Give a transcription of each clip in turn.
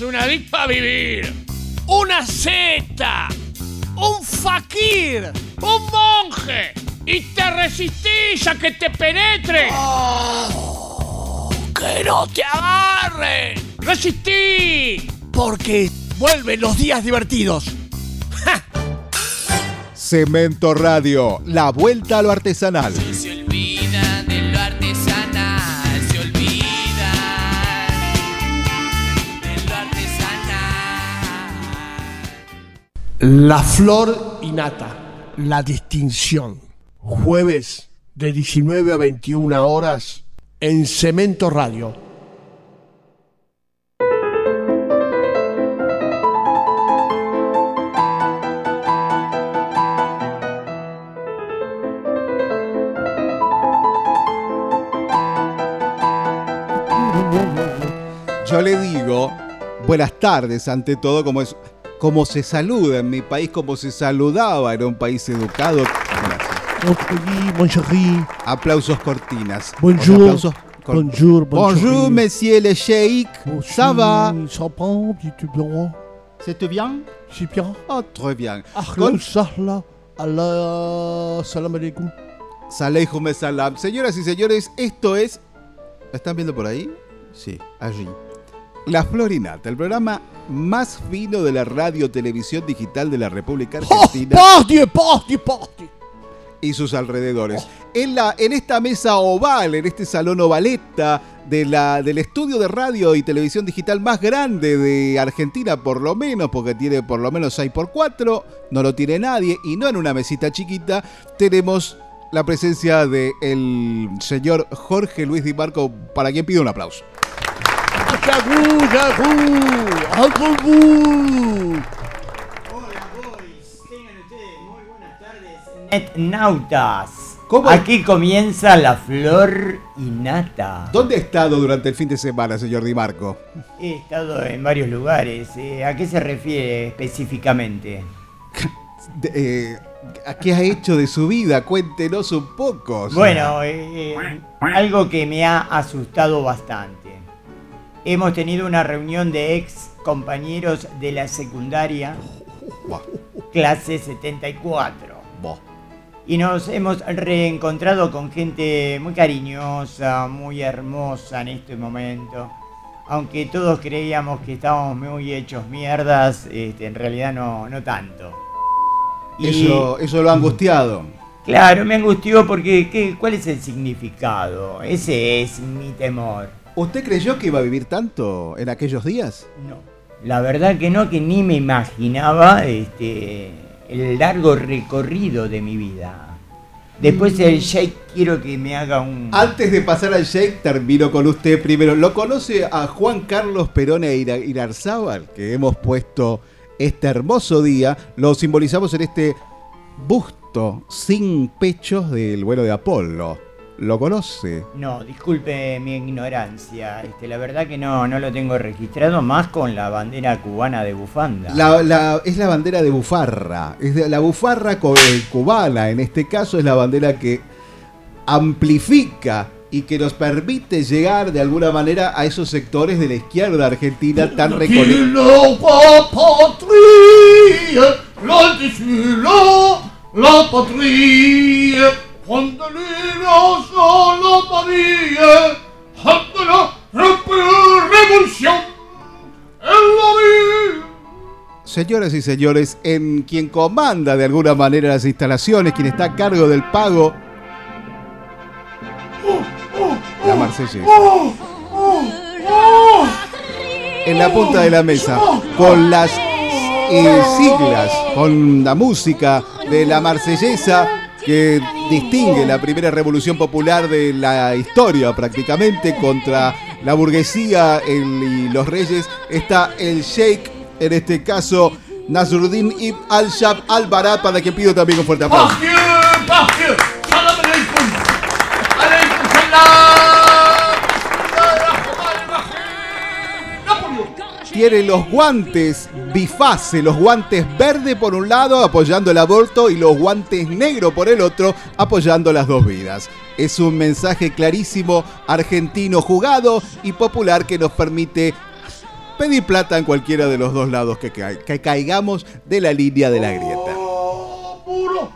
sos un adicto a vivir. Una seta. Un fakir. Un monje. Y te resistís a que te penetre. ¡Que no te agarre! ¡Resistí! Porque vuelven los días divertidos. Cemento Radio, la vuelta a lo artesanal. La flor y nata. La distinción. Jueves de 19 a 21 horas en Cemento Radio. Yo le digo buenas tardes ante todo, como es como se saluda en mi país, como se saludaba, era un país educado. Gracias. Bonjour, Aplausos cortinas. Bonjour. Aplausos cor- Bonjour, Bonjour, monsieur le sheik. Ça va? Ça va, tu bien? C'est bien? C'est bien. Oh, très bien. Ahlan sahla. Allah, salam alaikum. Saleikum salam. Señoras y señores, esto es. ¿La están viendo por ahí? Sí, allí. La Florinata, el programa más fino de la radio televisión digital de la República Argentina Party, party, party. y sus alrededores. En, la, en esta mesa oval, en este salón ovaleta de la, del estudio de radio y televisión digital más grande de Argentina, por lo menos, porque tiene por lo menos 6x4, no lo tiene nadie, y no en una mesita chiquita, tenemos la presencia del señor Jorge Luis Di Marco, para quien pido un aplauso. Yagú, yagú, agú. Hola, boys. Tengan ustedes muy buenas tardes. Netnautas. ¿Cómo? Aquí comienza la flor y nata. ¿Dónde ha estado durante el fin de semana, señor Di Marco? He estado en varios lugares. eh, ¿A qué se refiere específicamente? De- eh, ¿Qué ha hecho de su vida? Cuéntenos un poco. o sea. Bueno, eh, eh, algo que me ha asustado bastante. Hemos tenido una reunión de ex compañeros de la secundaria, clase 74. buah. Y nos hemos reencontrado con gente muy cariñosa, muy hermosa en este momento. Aunque todos creíamos que estábamos muy hechos mierdas, este, en realidad no, no tanto. Y Eso, eso lo ha angustiado. claro, me angustió porque ¿qué, ¿cuál es el significado? Ese es mi temor. ¿Usted creyó que iba a vivir tanto en aquellos días? No. La verdad que no, que ni me imaginaba este, el largo recorrido de mi vida. Después el Shake quiero que me haga un... Antes de pasar al Shake, termino con usted primero. ¿Lo conoce a Juan Carlos Perón e Irarzábal? Que hemos puesto este hermoso día. Lo simbolizamos en este busto sin pechos del vuelo de Apolo. ¿Lo conoce? No, disculpe mi ignorancia. Este, la verdad que no, no lo tengo registrado más con la bandera cubana de bufanda. La- la- es la bandera de bufarra. Es de- la bufarra co- eh, cubana, en este caso, es la bandera que amplifica y que nos permite llegar de alguna manera a esos sectores de la izquierda argentina tan reconocidos. Patria, la revolución, en la. Señoras y señores, en quien comanda de alguna manera las instalaciones, quien está a cargo del pago, la marsellesa. En la punta de la mesa, con las siglas, con la música de la marsellesa que distingue la primera revolución popular de la historia prácticamente contra la burguesía y los reyes, está el sheikh, en este caso Nasruddin ibn al-Shab al-Barat, para quien pido también un fuerte aplauso. Tiene los guantes bifase, los guantes verde por un lado apoyando el aborto y los guantes negro por el otro apoyando las dos vidas. Es un mensaje clarísimo, argentino, jugado y popular que nos permite Pedí plata en cualquiera de los dos lados que, que caigamos de la línea de la grieta. Oh, muro,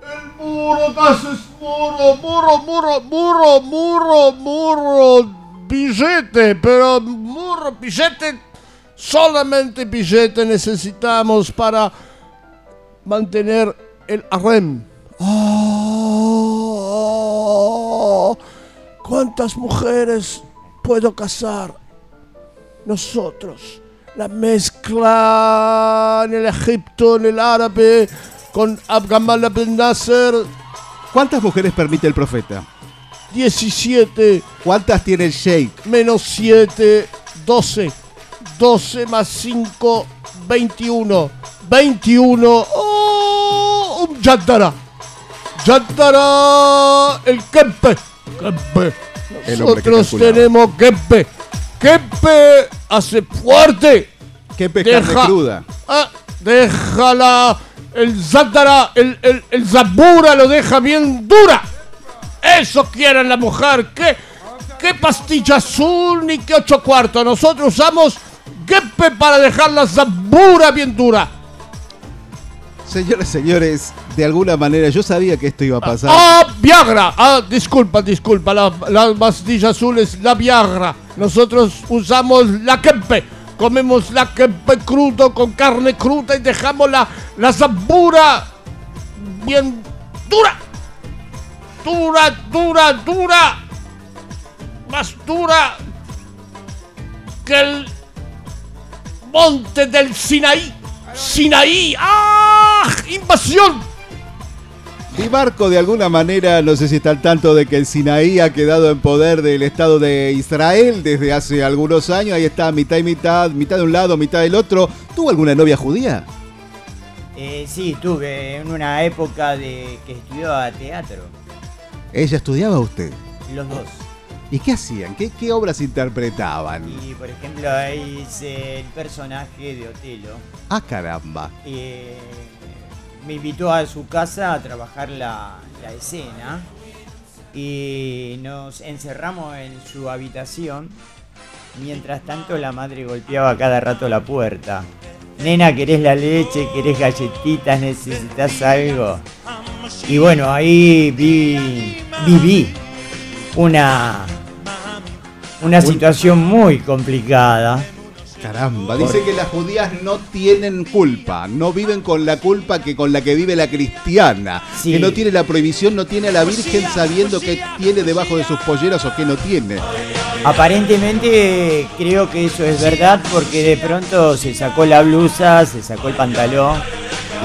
el muro, muro, muro, muro, muro, muro, muro, billete, pero muro, billete, solamente billete necesitamos para mantener el harem. Oh, ¿Cuántas mujeres puedo casar? Nosotros, la mezcla en el Egipto, en el árabe, con Abgamal Abdel Nasser, ¿Cuántas mujeres permite el profeta? 17 ¿Cuántas tiene el sheikh? menos 7, 12. 12 más 5, 21. 21. ¡Oh! Un Yantara. Yantara. El Kempe. Kempe. Que Nosotros calculaba. tenemos Kempe. Kempe hace fuerte. ¿Qué carne Deja- cruda? Ah, déjala. El Zandara, el, el, el Zabura lo deja bien dura. Eso quieren la mujer. ¿Qué, qué pastilla azul ni qué ocho cuartos? Nosotros usamos Gepe para dejar la Zabura bien dura. Señores, señores, de alguna manera yo sabía que esto iba a pasar. Ah, Viagra. Ah, disculpa, disculpa. La, la pastilla azul es la Viagra. Nosotros usamos la Kempe. Comemos la Kempe crudo con carne cruda y dejamos la, la bien dura. Dura, dura, dura. Más dura que el monte del Sinaí. Sinaí. ¡Ah! ¡Invasión! Di Marco, de alguna manera, no sé si está al tanto de que el Sinaí ha quedado en poder del Estado de Israel desde hace algunos años. Ahí está, mitad y mitad, mitad de un lado, mitad del otro. ¿Tuvo alguna novia judía? Eh, sí, tuve en una época de que estudiaba teatro, ¿Ella estudiaba usted? los dos. ¿Y qué hacían? ¿Qué, qué obras interpretaban? Y por ejemplo, ahí hice el personaje de Otelo. Ah, caramba. Eh, me invitó a su casa a trabajar la, la escena y nos encerramos en su habitación. Mientras tanto, la madre golpeaba cada rato la puerta. Nena, ¿querés la leche? ¿Querés galletitas? ¿Necesitas algo? Y bueno, ahí vi, viví una, una situación muy complicada. Caramba, dice que las judías no tienen culpa, no viven con la culpa que con la que vive la cristiana, Sí. que no tiene la prohibición, no tiene a la Virgen sabiendo qué tiene debajo de sus polleras o qué no tiene. Aparentemente creo que eso es verdad porque de pronto se sacó la blusa, se sacó el pantalón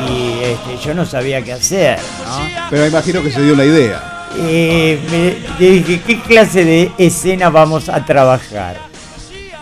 y este, yo no sabía qué hacer, ¿no? Pero me imagino que se dio una idea. Eh, me dije, ¿qué clase de escena vamos a trabajar?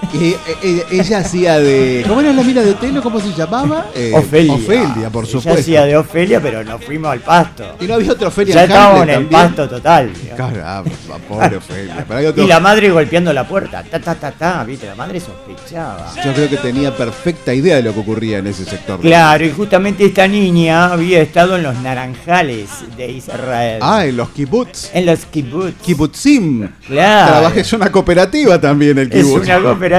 Y, eh, eh, ella hacía de. ¿Cómo era la mina de Otelo? ¿Cómo se llamaba? Eh, Ofelia. Ofelia, por Ella supuesto. hacía de Ofelia, pero nos fuimos al pasto. Y no había otra Ofelia Ya estábamos en el pasto total. digamos. Caramba, pobre Ofelia. Pero hay otro- Y la madre golpeando la puerta. Ta, ta, ta, ta, viste, la madre sospechaba. Yo creo que tenía perfecta idea de lo que ocurría en ese sector. Claro, y justamente esta niña había estado en los naranjales de Israel. Ah, en los kibbutz. En los kibbutz. Kibbutzim. Claro. Trabajé, es una cooperativa también el Es kibbutz. una cooperativa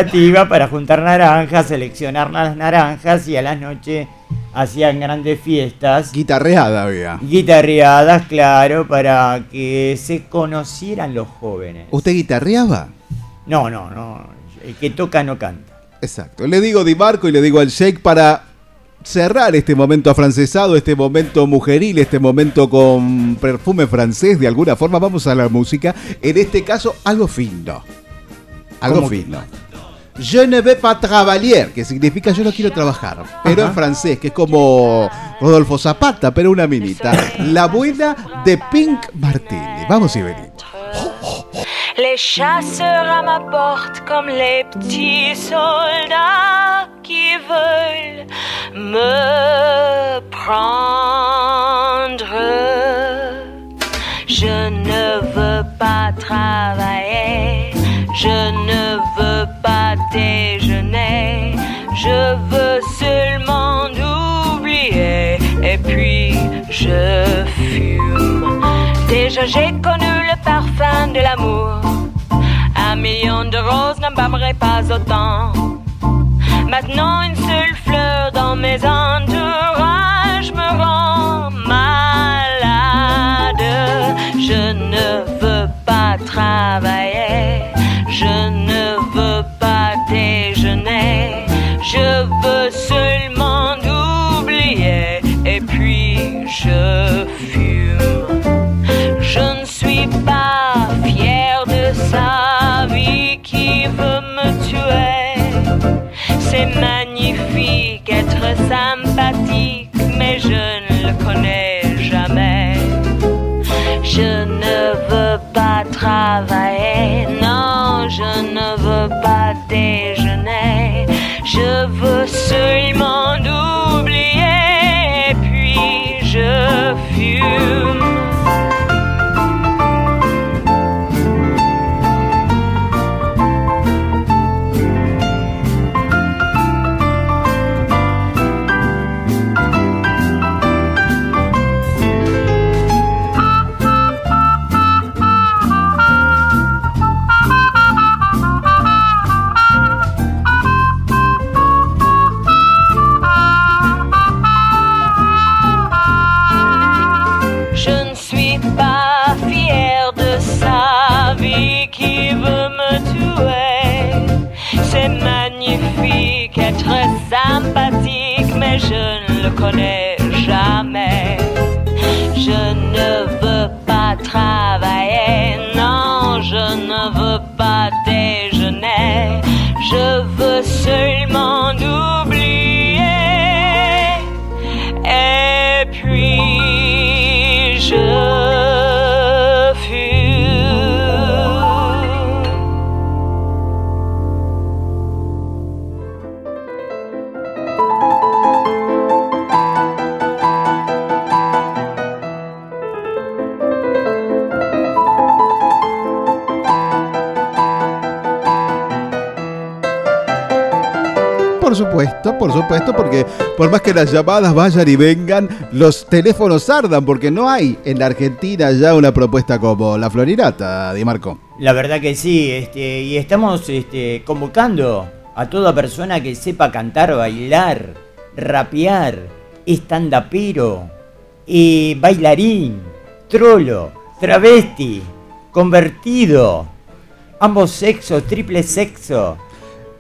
para juntar naranjas, seleccionar las naranjas y a las noches hacían grandes fiestas, Guitarreada había. guitarreadas, claro, para que se conocieran los jóvenes. ¿Usted guitarreaba? No, no, no. El que toca no canta. Exacto. Le digo Di Marco y le digo al Sheikh para cerrar este momento afrancesado, este momento mujeril, este momento con perfume francés, de alguna forma vamos a la música. En este caso, algo fino. Algo ¿Cómo que? Je ne vais pas travailler, que significa yo no quiero trabajar, pero Ajá. en francés, que es como Rodolfo Zapata, pero una minita. La buena de Pink Martini. Vamos y venimos. Les chasseurs à ma porte comme les petits soldats qui veulent me prendre. Je ne veux pas travailler, je ne veux pas déjeuner, je veux seulement oublier et puis je fume. Déjà j'ai connu le parfum de l'amour, un million de roses n'embâmerait pas autant. Maintenant une seule fleur dans mes entourages me rend malade. Je ne veux pas travailler, je ne veux je veux seulement oublier et puis je fume. Je ne suis pas fier de sa vie qui veut me tuer. C'est magnifique être sympathique, mais je ne le connais jamais. Je ne veux pas travailler, should sympathique, mais je ne le connais jamais. Je ne veux pas travailler, supuesto, por supuesto, porque por más que las llamadas vayan y vengan, los teléfonos ardan, porque no hay en la Argentina ya una propuesta como la Florinata, Di Marco. La verdad que sí, este, y estamos este, convocando a toda persona que sepa cantar, bailar, rapear, estandapero, eh, bailarín, trolo, travesti, convertido, ambos sexos, triple sexo,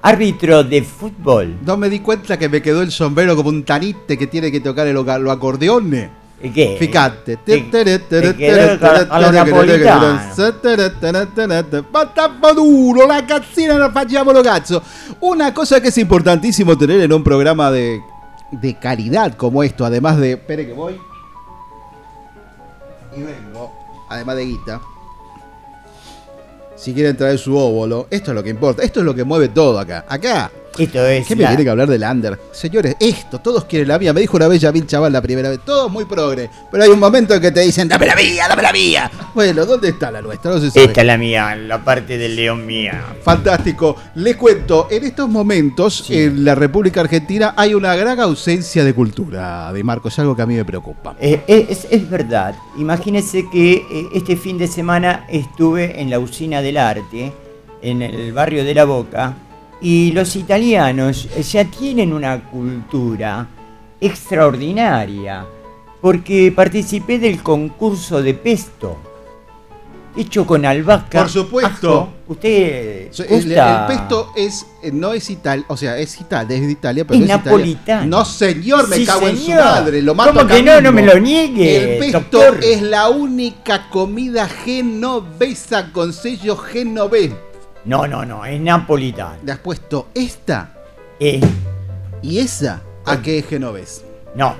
árbitro de fútbol. No me di cuenta que me quedó el sombrero como un tanite que tiene que tocar el, los acordeones. ¿Qué? Fíjate. Te- te quedó a lo napolitano. Battiamo duro, la cazzina la facciamo lo cazzo. Una cosa que es importantísimo tener en un programa de, de calidad como esto, además de. Espere que voy. Y vengo. Además de guita. Si quieren traer su óvulo, esto es lo que importa. Esto es lo que mueve todo acá. Acá. Esto es ¿Qué me tiene que hablar del under? Señores, esto, todos quieren la mía. Me dijo una vez Yamil Chaval la primera vez. Todos muy progre. Pero hay un momento en que te dicen, dame la mía, dame la mía. Bueno, ¿dónde está la nuestra? No se sabe. Esta es la mía, la parte del león mía. Fantástico. Les cuento, en estos momentos Sí. en la República Argentina hay una gran ausencia de cultura, de Marcos, algo que a mí me preocupa. Eh, es, es verdad. Imagínense que eh, este fin de semana estuve en la usina del arte, en el barrio de La Boca, y los italianos ya tienen una cultura extraordinaria, porque participé del concurso de pesto, hecho con albahaca. Por supuesto. ajo. Usted So, El, pesto es no es Italia, o sea, es Italia, es de Italia, pero Es es napolitano. No, señor, me Sí, cago en su madre, lo mato ¿Cómo que no? No me lo niegue, El pesto doctor. es la única comida genovesa con sello genovés. No, no, no, es napolitano. Le has puesto esta Eh, y esa a qué es genovés. No.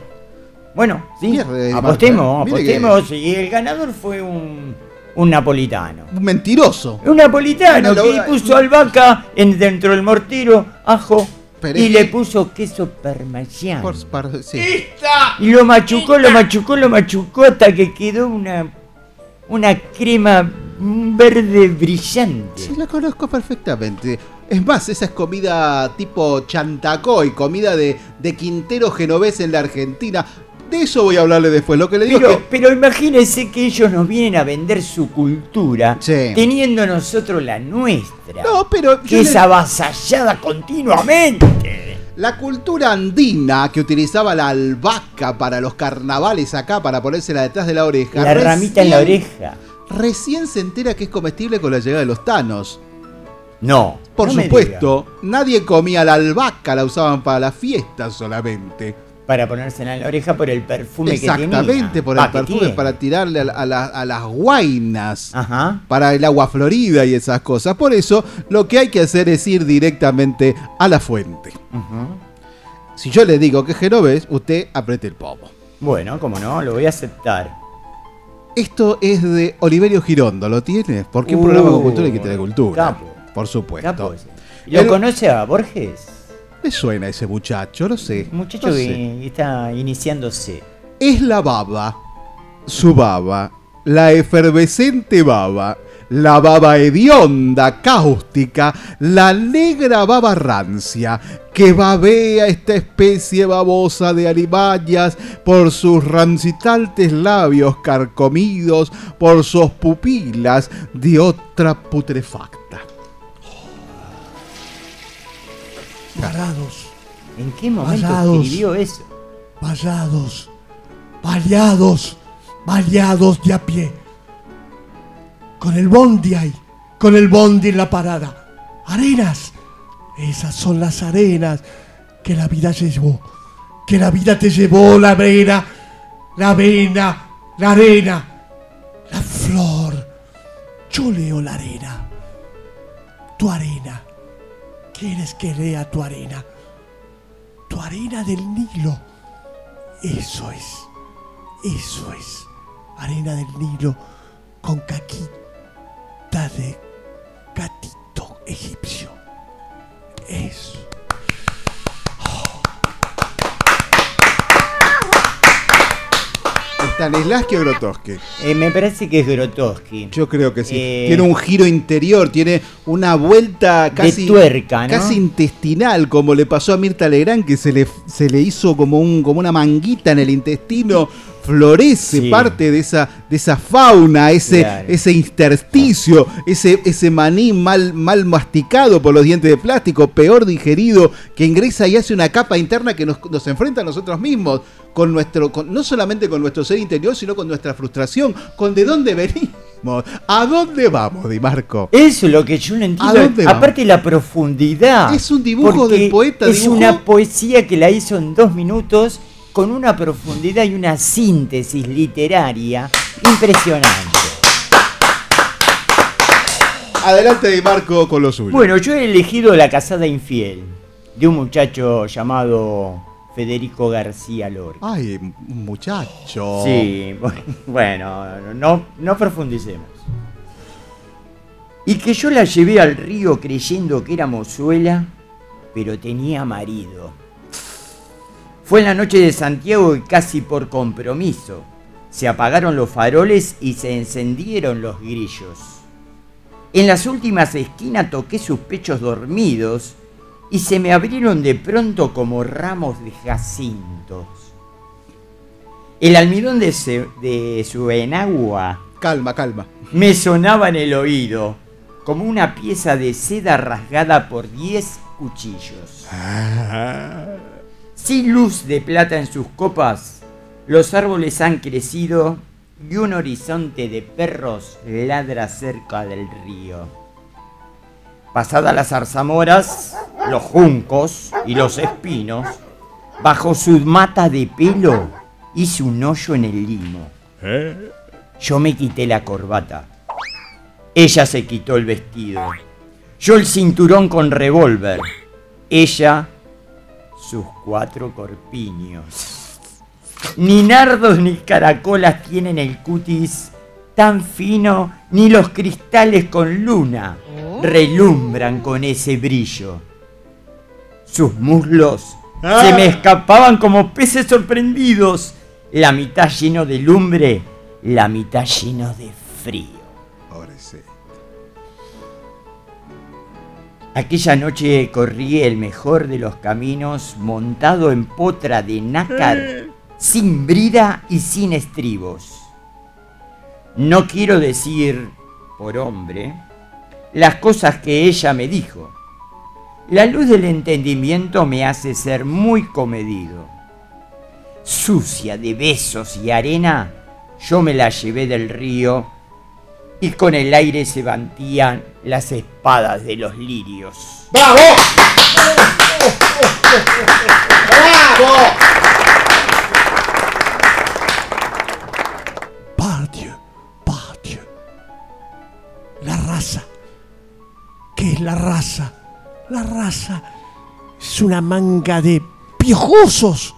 Bueno, sí. Pierde, apostemos, apostemos. Y el ganador fue un, un napolitano. Un mentiroso. Un napolitano Bueno, que puso albahaca en, dentro del mortero, ajo Pero y le que- puso queso parmesano. Por- par- sí. Y lo machucó, lo machucó, lo machucó hasta que quedó una, una crema verde brillante. Sí, la conozco perfectamente. Es más, esa es comida tipo chantacoy, comida de, de Quintero genovés en la Argentina. De eso voy a hablarle después. Lo que le digo Pero, es que. pero imagínense que ellos nos vienen a vender su cultura, Sí. teniendo nosotros la nuestra. No, pero. que es le- avasallada continuamente. La cultura andina que utilizaba la albahaca para los carnavales acá, para ponérsela detrás de la oreja. La ramita en la oreja. Recién se entera que es comestible con la llegada de los tanos. No. Por no supuesto, nadie comía la albahaca, la usaban para las fiestas solamente. Para ponérsela en la oreja por el perfume que Exactamente, tenía. por Va, el que perfume, tiene. para tirarle a, a la- a las guainas. Ajá. para el agua florida y esas cosas. Por eso, lo que hay que hacer es ir directamente a la fuente. Si yo le digo que es genovés, usted apriete el pomo. Bueno, como no, lo voy a aceptar. Esto es de Oliverio Girondo, ¿lo tiene? Porque un Uh, programa con cultura y que tener cultura. capo. Por supuesto. Capo. ¿Lo conoce a Borges? Me suena ese muchacho, lo sé. Muchacho lo sé. que está iniciándose. Es la baba, su baba, la efervescente baba, la baba hedionda, cáustica, la negra baba rancia, que babea esta especie babosa de alimañas por sus rancitantes labios carcomidos, por sus pupilas de otra putrefacta. Parados, ¿En qué momento Pasados. escribió eso? parados, baleados, baleados de a pie. Con el bondi ahí, con el bondi en la parada. Arenas, esas son las arenas que la vida llevó. Que la vida te llevó la arena, la avena, la arena, la flor. Yo leo la arena, tu arena. ¿Quieres que lea tu arena? Tu arena del Nilo. Eso es. Eso es. Arena del Nilo con caquita de gatito egipcio. Eso. Stanislavski o Grotowski. Eh, me parece que es Grotowski. Yo creo que sí. Eh, tiene un giro interior, tiene una vuelta casi, tuerca, ¿no? casi intestinal, como le pasó a Mirta Legrand, que se le, se le hizo como, un, como una manguita en el intestino. Florece Sí. parte de esa, de esa fauna, ese, Claro. ese intersticio, ese, ese maní mal, mal masticado por los dientes de plástico, peor digerido, que ingresa y hace una capa interna que nos, nos enfrenta a nosotros mismos, con nuestro, con- no solamente con nuestro ser interior, sino con nuestra frustración, con de dónde venimos, a dónde vamos, Di Marco. Eso es lo que yo no entiendo. dónde vamos? Aparte la profundidad. Es un dibujo del poeta, Es dibujo- una poesía que la hizo en dos minutos con una profundidad y una síntesis literaria impresionante. Adelante, Di Marco, con lo suyo. Bueno, yo he elegido La casada infiel de un muchacho llamado Federico García Lorca. Ay, muchacho. Sí, bueno, no, no profundicemos. Y que yo la llevé al río creyendo que era mozuela, pero tenía marido. Fue en la noche de Santiago y casi por compromiso. Se apagaron los faroles y se encendieron los grillos. En las últimas esquinas toqué sus pechos dormidos y se me abrieron de pronto como ramos de jacintos. El almidón de, se- de su enagua Calma, calma. me sonaba en el oído, como una pieza de seda rasgada por diez cuchillos. Sin luz de plata en sus copas, los árboles han crecido y un horizonte de perros ladra cerca del río. Pasadas las zarzamoras, los juncos y los espinos, bajo su mata de pelo hice un hoyo en el limo. Yo me quité la corbata. Ella se quitó el vestido. Yo el cinturón con revólver. Ella sus cuatro corpiños. Ni nardos ni caracolas tienen el cutis tan fino, ni los cristales con luna relumbran con ese brillo. Sus muslos se me escapaban como peces sorprendidos, la mitad lleno de lumbre, la mitad lleno de frío. Pobrecito. Aquella noche corrí el mejor de los caminos montado en potra de nácar, sin brida y sin estribos. No quiero decir, por hombre, las cosas que ella me dijo. La luz del entendimiento me hace ser muy comedido. Sucia de besos y arena, yo me la llevé del río y con el aire se bantían las espadas de los lirios. ¡Bravo! ¡Bravo! Par Dieu, par Dieu. La raza. ¿Qué es la raza? La raza es una manga de piojosos,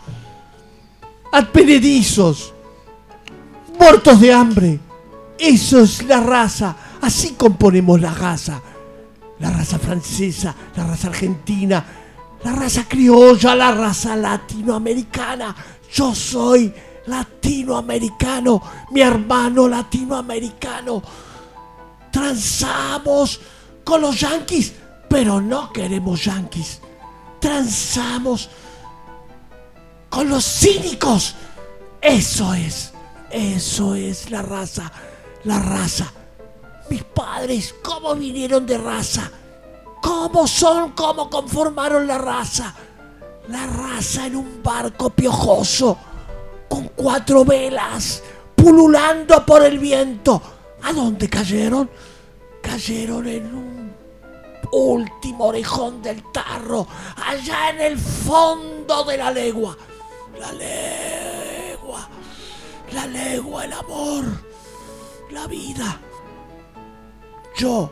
advenedizos, muertos de hambre. Eso es la raza. Así componemos la raza. La raza francesa, la raza argentina, la raza criolla, la raza latinoamericana. Yo soy latinoamericano, mi hermano latinoamericano. Transamos con los yanquis, pero no queremos yanquis. Transamos con los cínicos. Eso es, eso es la raza, la raza. Mis padres, ¿cómo vinieron de raza? ¿Cómo son? ¿Cómo conformaron la raza? La raza en un barco piojoso, con cuatro velas, pululando por el viento. ¿A dónde cayeron? Cayeron en un último orejón del tarro, allá en el fondo de la legua. La legua, la legua, el amor, la vida. Yo.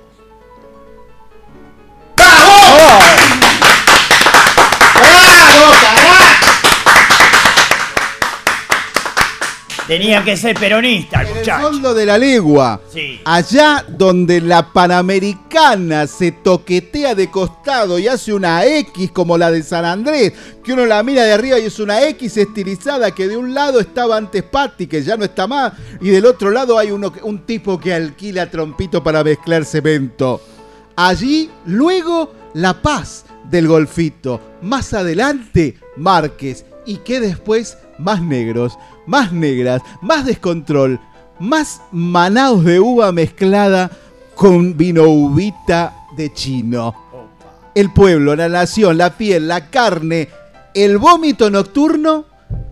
Tenía que ser peronista el En el fondo de la legua. Sí. Allá donde la Panamericana se toquetea de costado y hace una X como la de San Andrés, que uno la mira de arriba y es una X estilizada que de un lado estaba antes Patti, que ya no está más, y del otro lado hay uno, un tipo que alquila trompito para mezclar cemento. Allí, luego, La Paz del Golfito. Más adelante, Márquez. Y que después, más negros, más negras, más descontrol, más manados de uva mezclada con vino uvita de chino. El pueblo, la nación, la piel, la carne, el vómito nocturno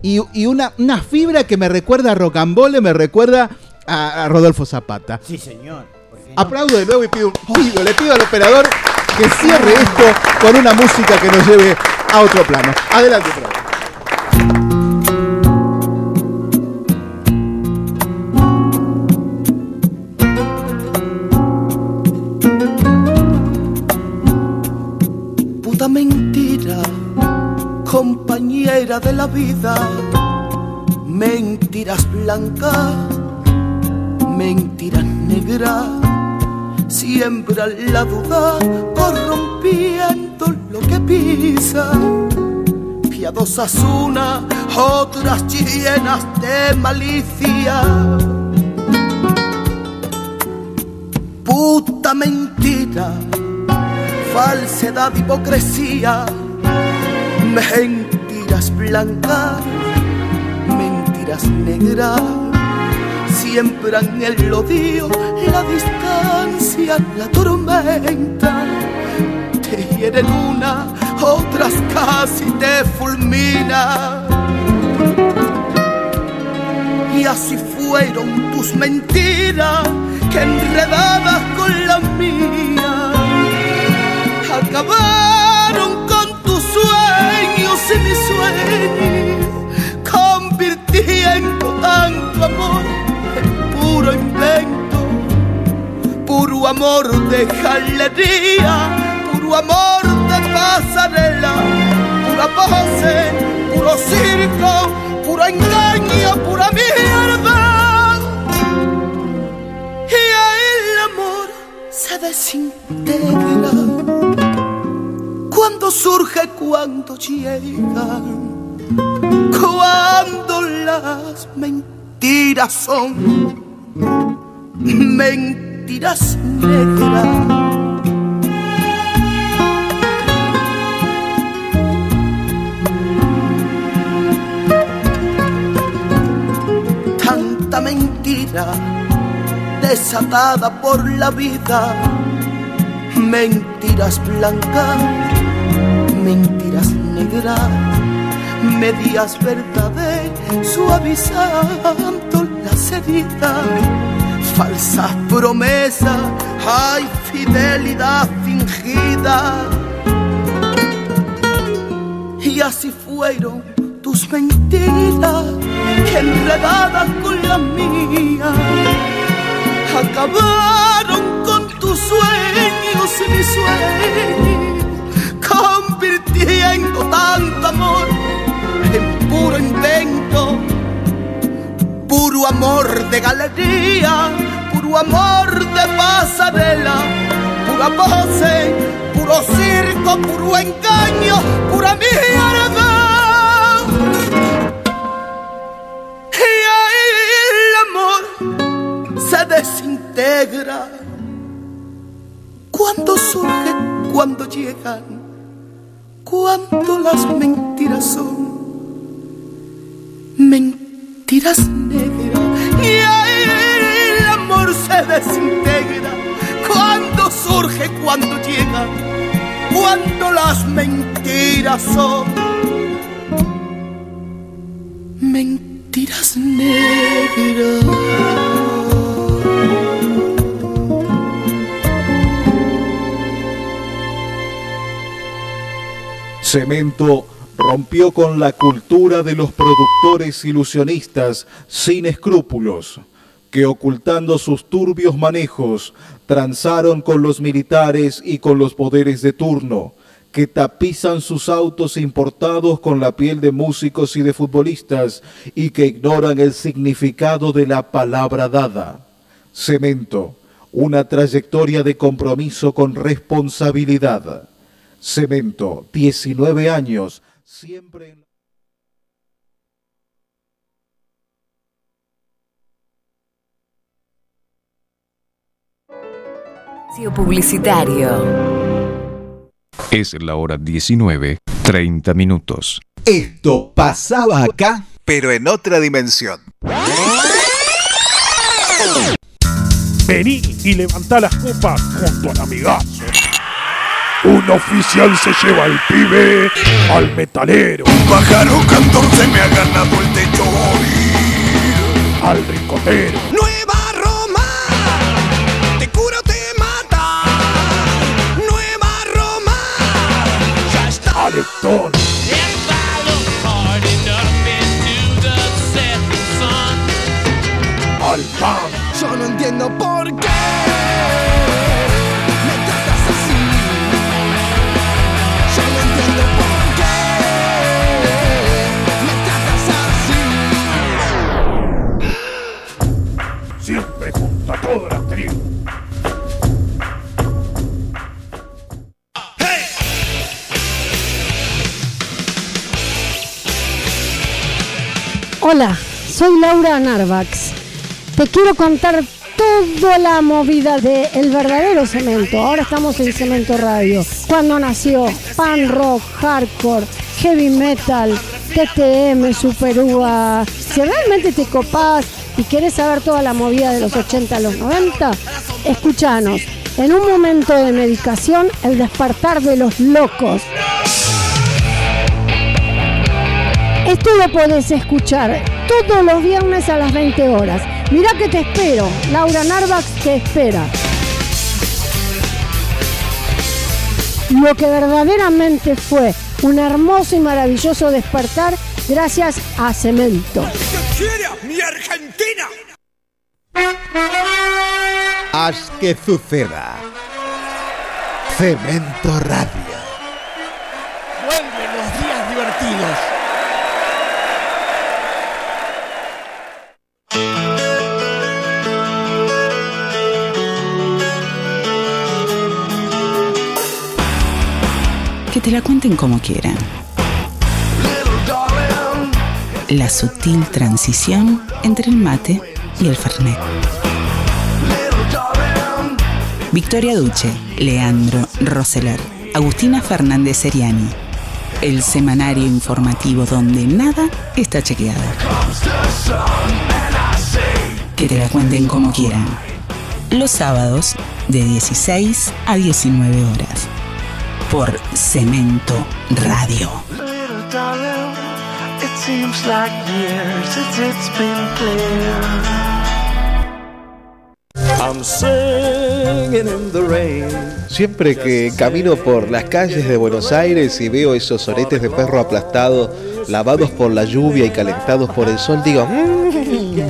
y, y una, una fibra que me recuerda a Rocambole, me recuerda a, a Rodolfo Zapata. Sí, señor. ¿por qué no? Aplaudo de nuevo y pido, pido- le pido al operador que cierre esto con una música que nos lleve a otro plano. Adelante, operador. De la vida, mentiras blancas, mentiras negras, siembran la duda, corrompiendo lo que pisa. Piadosas unas, otras llenas de malicia. Puta mentira, falsedad, hipocresía, blancas, mentiras negras, siembran el odio, la distancia, la tormenta, te hieren una, otras casi te fulminan. Y así fueron tus mentiras que enredadas con las mías acabaron sueños y mis sueños, convirtiendo tanto amor en puro invento, puro amor de jalería, puro amor de pasarela, pura pose, puro circo, puro engaño, pura mierda. Y el amor se desintegra surge, cuando llega, cuando las mentiras son mentiras negras. Tanta mentira desatada por la vida, mentiras blancas mentiras negras, medias verdades, suavizando las heridas, falsas promesas, hay fidelidad fingida. Y así fueron tus mentiras, enredadas con las mías, acabaron con tus sueños y mis sueños, convirtiendo tanto amor en puro invento, puro amor de galería, puro amor de pasarela, pura pose, puro circo, puro engaño, pura mierda. Y ahí el amor se desintegra cuando surge, cuando llegan, cuando las mentiras son mentiras negras. Y ahí el amor se desintegra cuando surge, cuando llega, cuando las mentiras son mentiras negras. Cemento rompió con la cultura de los productores ilusionistas sin escrúpulos, que ocultando sus turbios manejos, transaron con los militares y con los poderes de turno, que tapizan sus autos importados con la piel de músicos y de futbolistas y que ignoran el significado de la palabra dada. Cemento, una trayectoria de compromiso con responsabilidad. Cemento, 19 años, siempre en... Publicitario. Es la hora 19, 30 minutos. Esto pasaba acá, pero en otra dimensión. Vení y levantá las copas junto al amigazo. Un oficial se lleva al pibe al metalero. Un pájaro cantor se me ha ganado el techo hoy. Al ricotero. Nueva Roma, te cura o te mata. Nueva Roma, ya está. Al Lectón. Al pan. Hola, soy Laura Narvax. Te quiero contar toda la movida de El verdadero cemento. Ahora estamos en Cemento Radio. Cuando nació pan rock, hardcore, heavy metal, TTM, Super UA. Si realmente te copás y querés saber toda la movida de los 80 a los 90, escuchanos. En un momento de medicación, el despertar de los locos. Esto lo podés escuchar todos los viernes a las 20 horas. Mirá que te espero. Laura Narvax te espera. Lo que verdaderamente fue un hermoso y maravilloso despertar gracias a Cemento. mi Argentina! Haz que suceda. Cemento Radio. Que te la cuenten como quieran. La sutil transición entre el mate y el fernet. Victoria Duche, Leandro Roseler, Agustina Fernández Seriani. El semanario informativo donde nada está chequeado. Que te la cuenten como quieran. Los sábados de 16 a 19 horas. Por Cemento Radio. Siempre que camino por las calles de Buenos Aires y veo esos soretes de perro aplastado, lavados por la lluvia y calentados por el sol, digo, "Mm,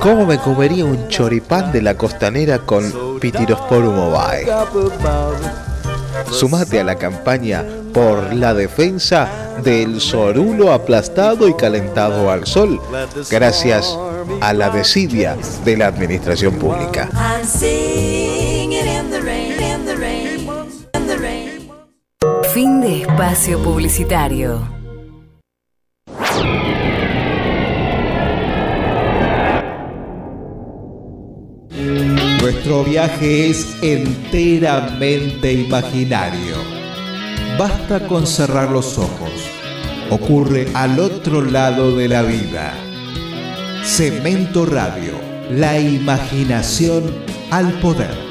¿cómo me comería un choripán de la costanera con Pitirosporum ovae? Sumate a la campaña por la defensa del sorulo aplastado y calentado al sol, gracias a la desidia de la administración pública. Fin de espacio publicitario. Nuestro viaje es enteramente imaginario. Basta con cerrar los ojos. Ocurre al otro lado de la vida. Cemento Radio, la imaginación al poder.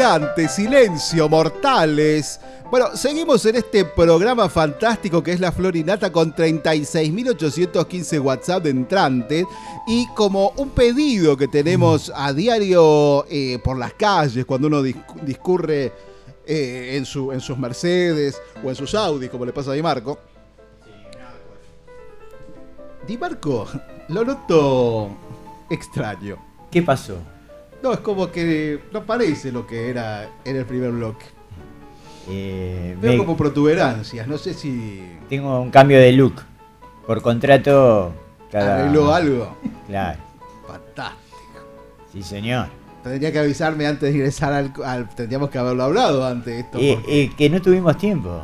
Adelante, silencio, mortales. Bueno, seguimos en este programa fantástico que es La Florinata con 36.815 WhatsApp de entrantes y como un pedido que tenemos a diario eh, por las calles cuando uno dis- discurre eh, en, su, en sus Mercedes o en sus Audi, como le pasa a Di Marco. Di Marco, lo noto extraño. ¿Qué pasó? No, es como que no parece lo que era en el primer bloque. Eh, Veo me- como protuberancias, no sé si Tengo un cambio de look. Por contrato, cada. arregló algo. Claro. Fantástico. Sí, señor. Tendría que avisarme antes de ingresar al, al- Tendríamos que haberlo hablado antes de esto. Eh, porque- eh, que no tuvimos tiempo.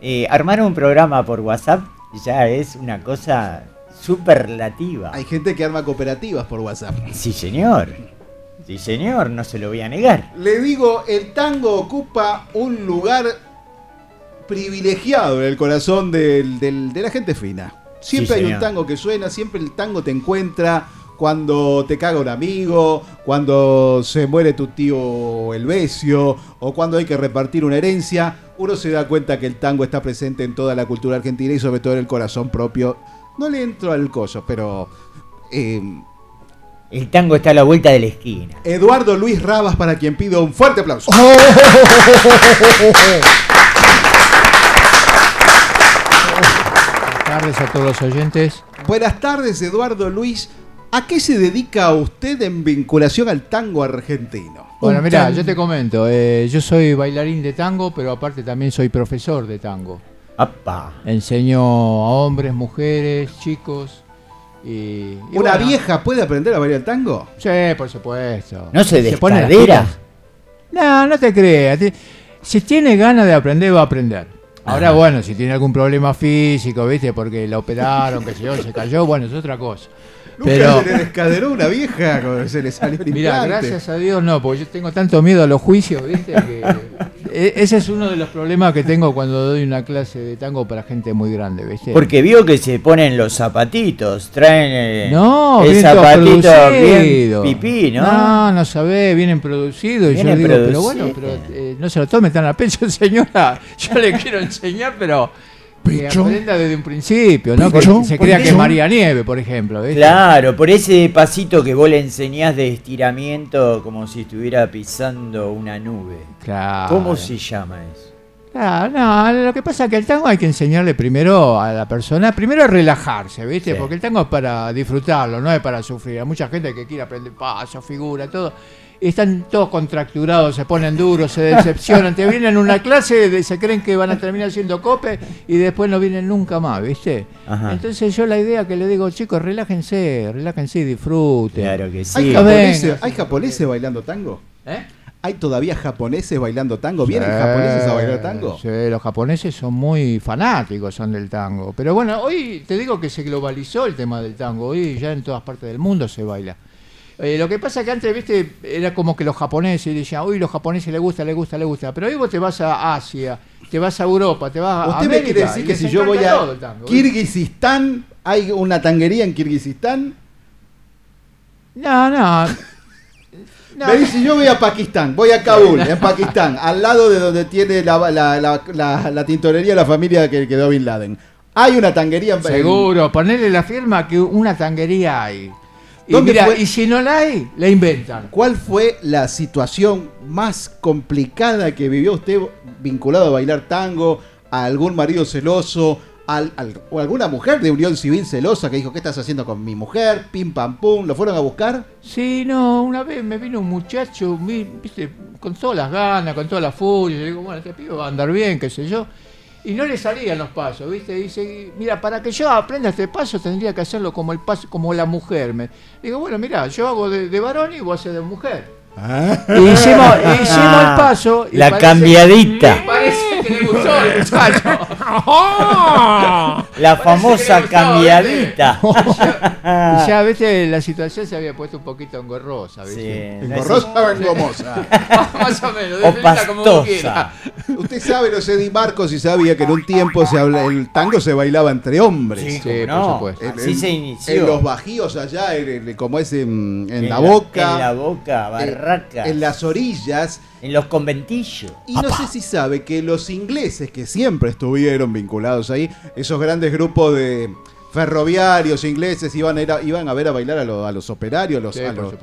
Eh, armar un programa por WhatsApp ya es una cosa superlativa. Hay gente que arma cooperativas por WhatsApp. Sí, señor. Sí, señor, no se lo voy a negar. Le digo, el tango ocupa un lugar privilegiado en el corazón del- del- de la gente fina. Siempre Sí, hay un tango que suena, siempre el tango te encuentra cuando te caga un amigo, cuando se muere tu tío el becio, o cuando hay que repartir una herencia. Uno se da cuenta que el tango está presente en toda la cultura argentina y sobre todo en el corazón propio. No le entro al coso, pero... eh, El tango está a la vuelta de la esquina. Eduardo Luis Rabas, para quien pido un fuerte aplauso. Buenas tardes a todos los oyentes. Buenas tardes, Eduardo Luis. ¿A qué se dedica usted en vinculación al tango argentino? Bueno, mira, yo te comento, eh, yo soy bailarín de tango, pero aparte también soy profesor de tango. ¡Apa! Enseño a hombres, mujeres, chicos. Y, y ¿Una bueno, vieja puede aprender a bailar tango? Sí, por supuesto. ¿No se pone las descadera? pilas. No, no te creas. Si tiene ganas de aprender, va a aprender. Ahora, Ajá. bueno, si tiene algún problema físico, ¿viste? Porque la operaron, que se, yo, se cayó, bueno, es otra cosa. Nunca Pero, se le descaderó una vieja cuando se le salió el mira, implante. gracias a Dios no, porque yo tengo tanto miedo a los juicios, ¿viste? Que, e- ese es uno de los problemas que tengo cuando doy una clase de tango para gente muy grande, ¿viste? Porque vio que se ponen los zapatitos, traen eh, No, el zapatito bien producidos. pipí, ¿no? No, no sabés, vienen producidos. Y yo digo, pero bueno, pero eh, no se lo tome tan a pecho, señora. Yo le quiero enseñar, pero que Pecho. aprenda desde un principio, ¿no? Pecho. Que se crea que es Pecho. María Nieve, por ejemplo. ¿viste? Claro, por ese pasito que vos le enseñás de estiramiento como si estuviera pisando una nube. Claro. ¿Cómo se llama eso? Claro, no, lo que pasa es que el tango hay que enseñarle primero a la persona, primero a relajarse, ¿viste? Sí. Porque el tango es para disfrutarlo, no es para sufrir. Hay mucha gente que quiere aprender paso, figura, todo. Y están todos contracturados, se ponen duros, se decepcionan, te vienen una clase, de- se creen que van a terminar siendo cope y después no vienen nunca más, ¿viste? Ajá. Entonces yo la idea que le digo, chicos, relájense, relájense y disfruten. Claro que ¿Hay, sí. No japoneses. ¿Hay japoneses bailando tango? ¿Eh? ¿Hay todavía japoneses bailando tango? ¿Vienen Sí, japoneses a bailar tango? Sí, los japoneses son muy fanáticos son del tango. Pero bueno, hoy te digo que se globalizó el tema del tango. Hoy ya en todas partes del mundo se baila. Eh, lo que pasa es que antes, viste, era como que los japoneses decían, uy, los japoneses les gusta, les gusta, les gusta. Pero hoy vos te vas a Asia, te vas a Europa, te vas a ¿Usted me América, quiere decir que si yo voy a tango. Kirguistán, hay una tanguería en Kirguistán? No, no. No. Me dice, yo voy a Pakistán, voy a Kabul, en Pakistán, al lado de donde tiene la, la, la, la- tintorería la familia que quedó Bin Laden. Hay una tanguería en Seguro, ponerle la firma que una tanguería hay. Y, ¿Dónde mira, fue? y si no la hay, la inventan. ¿Cuál fue la situación más complicada que vivió usted vinculado a bailar tango, a algún marido celoso, al- al- o alguna mujer de unión civil celosa que dijo, ¿qué estás haciendo con mi mujer? Pim pam pum, ¿lo fueron a buscar? Sí, no, una vez me vino un muchacho, vi- viste, con todas las ganas, con toda la furia. Yo digo, bueno, este pibe va a andar bien, qué sé yo. Y no le salían los pasos, ¿viste? Dice, mira, para que yo aprenda este paso tendría que hacerlo como el paso, como la mujer. Me digo, bueno, mira, yo hago de, varón y vos haces de mujer. Y hicimos, hicimos el paso. y La parece- cambiadita. Parece que le gustó el muchacho. La famosa Parece gustó, cambiadita. Y ya, viste, la situación se había puesto un poquito engorrosa, ¿viste? Sí, ¿Engorrosa o engomosa? Más o menos, O como pastosa. quieras. Usted sabe, no sé, Di Marcos, si sabía que en un tiempo se habla, el tango se bailaba entre hombres. Sí, Sí, por no, supuesto. En- así en- se inició. En los bajíos allá, en- en- como es en, en En la boca. En la boca, en las orillas. En los conventillos. Y no sé si sabe que los ingleses que siempre estuvieron vinculados ahí, esos grandes grupos de ferroviarios ingleses iban a, ir a- iban a ver a bailar a, lo- a los operarios, los, Sí, a los-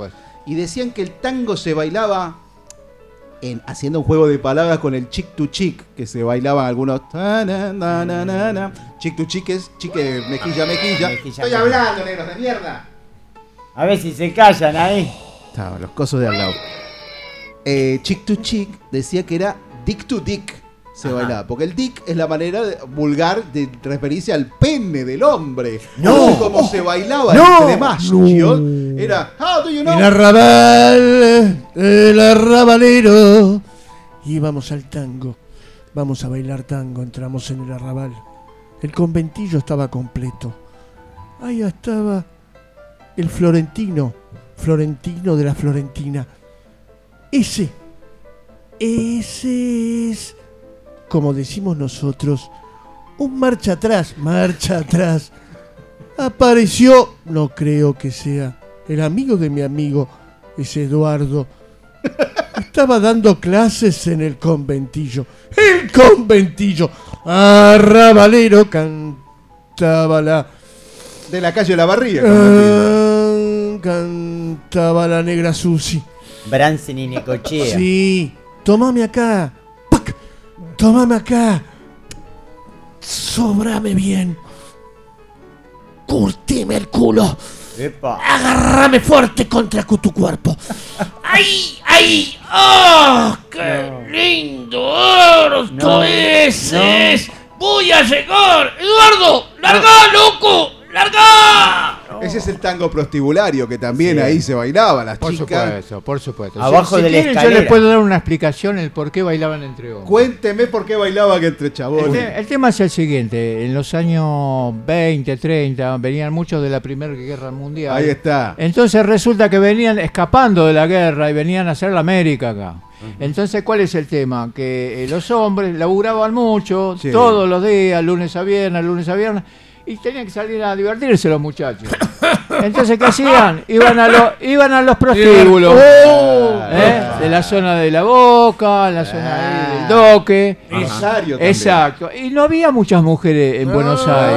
y decían que el tango se bailaba en, haciendo un juego de palabras con el chick to chick, que se bailaban algunos ta, na, na, na, na, na. chick to chick es chique mejilla mejilla. Mejilla, Estoy mejilla. hablando, negros de mierda. A ver si se callan ahí. Estaban los cosos de al lado. Eh, chick to chick decía que era dick to dick. Se Ajá. bailaba. Porque el dick es la manera de- vulgar de referirse al pene del hombre. No. Así como se bailaba No. entre machos. Era, how do you know? El arrabal, el arrabalero. Y vamos al tango. Vamos a bailar tango. Entramos en el arrabal. El conventillo estaba completo. Ahí estaba el florentino. Florentino de la Florentina. Ese. Ese es, como decimos nosotros, un marcha atrás. Marcha atrás. Apareció, no creo que sea, el amigo de mi amigo, ese Eduardo. Estaba dando clases en el conventillo. ¡El conventillo! Arrabalero cantaba la. De la calle de la barriga. Cantaba la negra Susi. Bransen y Necochea. Sí, tomame acá. ¡Pac! Tomame acá. Sobrame bien. Curtime el culo. Epa. Agárrame fuerte contra tu cuerpo. ¡Ay! ¡Ay! ¡Oh! ¡Qué lindo! ¡Esto No, es! no. ¡Voy a llegar! ¡Eduardo! ¡Larga, loco! ¡Larga! Ese es el tango prostibulario que también Sí. ahí se bailaba. Las Por chicas. supuesto, por supuesto. Abajo Si- si de la quieren, Yo les puedo dar una explicación el por qué bailaban entre hombres. Cuénteme por qué bailaban entre chabones. el tema es el siguiente, en los años 20, 30 venían muchos de la Primera Guerra Mundial. Ahí está. Entonces resulta que venían escapando de la guerra y venían a hacer la América acá. Entonces, ¿cuál es el tema? Que eh, los hombres laburaban mucho, Sí. todos los días, lunes a viernes, lunes a viernes, y tenían que salir a divertirse los muchachos. Entonces, ¿qué hacían? Iban a, los iban a los prostíbulos. ¡Oh! ¿eh? De la zona de la boca, la zona ahí del doque. Rosario también. Exacto. Y no había muchas mujeres en Buenos Ah.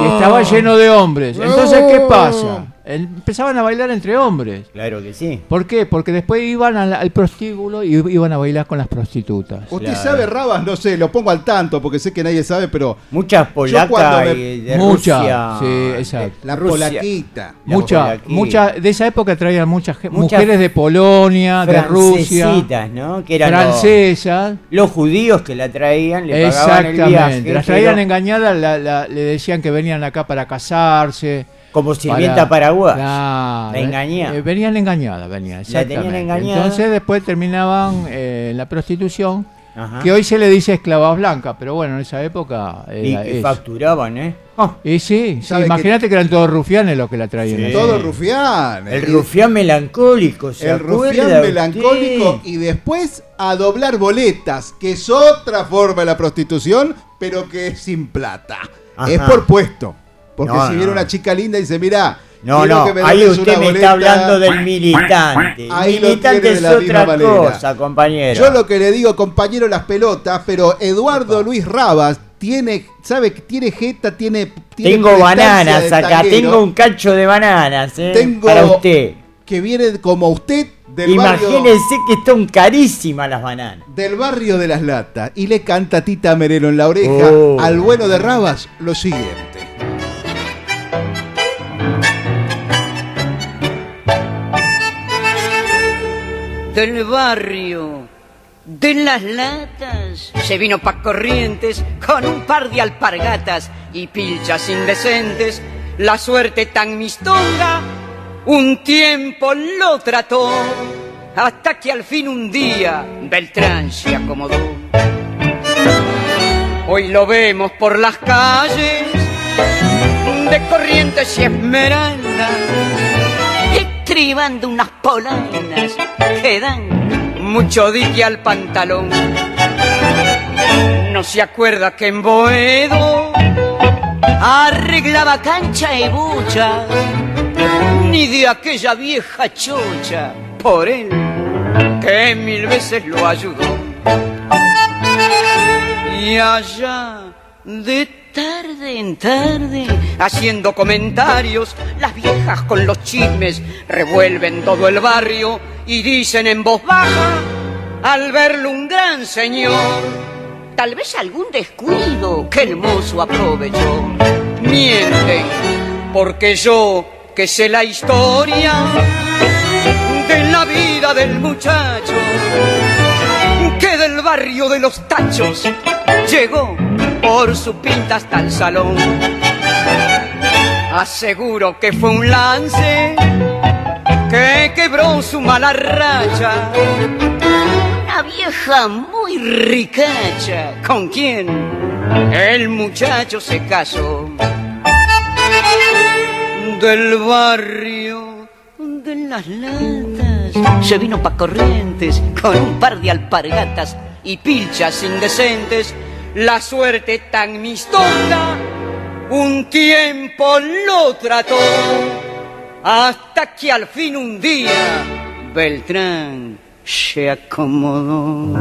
Aires. Y estaba lleno de hombres. Entonces, ¿qué pasa? Empezaban a bailar entre hombres. Claro que sí. ¿Por qué? Porque después iban al, al prostíbulo y iban a bailar con las prostitutas. ¿Usted Claro. sabe, Rabas? No sé, lo pongo al tanto porque sé que nadie sabe, pero Muchas polacas me- de Rusia. sí, exacto. la Rusia. polaquita. La Muchas, de esa época traían muchas, mujeres de Polonia, de Rusia, Francesitas, ¿no? Que eran francesas. los judíos que la traían, le pagaban el Exactamente. viaje. Las traían pero engañadas, la- la- le decían que venían acá para casarse. Como sirvienta paraguaya. Claro, La engañaban. eh, venían engañadas, venían. La tenían exactamente. engañada. Entonces después terminaban eh, la prostitución Ajá. que hoy se le dice esclavas blancas, pero bueno, en esa época Y era eso. facturaban, ¿eh? Y sí, sí, ¿Sabe imagínate que... eran todos rufianes los que la traían. ahí. Todo rufián. El rufián melancólico, ¿se El rufián melancólico usted? y después a doblar boletas, que es otra forma de la prostitución, pero que es sin plata. Ajá. Es por puesto. Porque No, si no. viene una chica linda y dice, mira, No, no, que me ahí usted me boleta". está hablando del militante. Ahí lo militante es otra manera. cosa, compañero. Yo lo que le digo, compañero, las pelotas, pero Eduardo Luis Rabas tiene, ¿sabe? Tiene jeta, tiene... tiene Tengo bananas acá, tengo un cacho de bananas, ¿eh? Tengo Para usted. que viene como usted del barrio, Imagínense que están carísimas las bananas. del barrio de las latas y le canta Tita Merelo en la oreja Oh. al bueno de Rabas lo siguiente. Del barrio de las latas. Se vino pa' corrientes con un par de alpargatas y pilchas indecentes. La suerte tan mistonga un tiempo lo trató hasta que al fin un día Beltrán se acomodó. Hoy lo vemos por las calles de corrientes y esmeralda unas polainas que dan mucho dique al pantalón. No se acuerda que en Boedo arreglaba cancha y bucha, ni de aquella vieja chocha, por él que mil veces lo ayudó. Y allá de tarde en tarde, haciendo comentarios, las viejas con los chismes revuelven todo el barrio y dicen en voz baja, al verlo un gran señor, tal vez algún descuido que el mozo aprovechó. Mienten, porque yo que sé la historia de la vida del muchacho, que del barrio de los tachos llegó por su pinta hasta el salón. Aseguro que fue un lance que quebró su mala racha. Una vieja muy ricacha con quien el muchacho se casó. Del barrio de las latas se vino pa' corrientes con un par de alpargatas y pilchas indecentes. La suerte tan mistonga un tiempo lo trató hasta que al fin un día Beltrán se acomodó.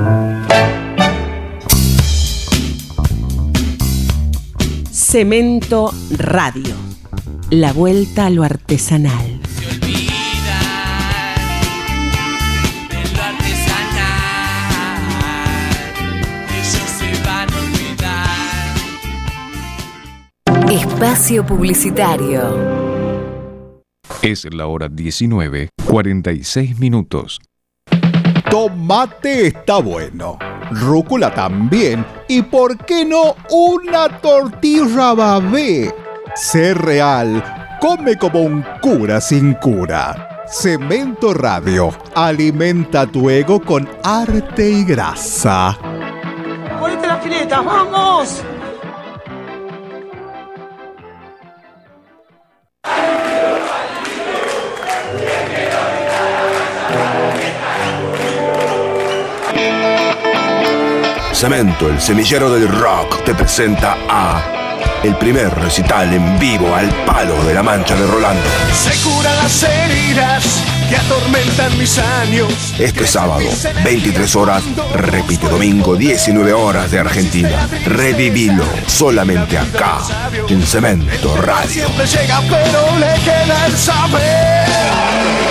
Cemento Radio. La vuelta a lo artesanal. Espacio Publicitario. Es la hora 19, 46 minutos. Tomate está bueno, rúcula también, y por qué no una tortilla babé. Sé real, come como un cura sin cura. Cemento Radio, alimenta tu ego con arte y grasa. ¡Ponete la fileta, vamos! Cemento, el semillero del rock, te presenta a el primer recital en vivo al palo de la mancha de Rolando. Se curan las heridas que atormentan mis años. Este sábado, 23 horas, repite domingo, 19 horas de Argentina. Revivilo solamente acá, en Cemento Radio. Siempre llega, pero le queda el saber.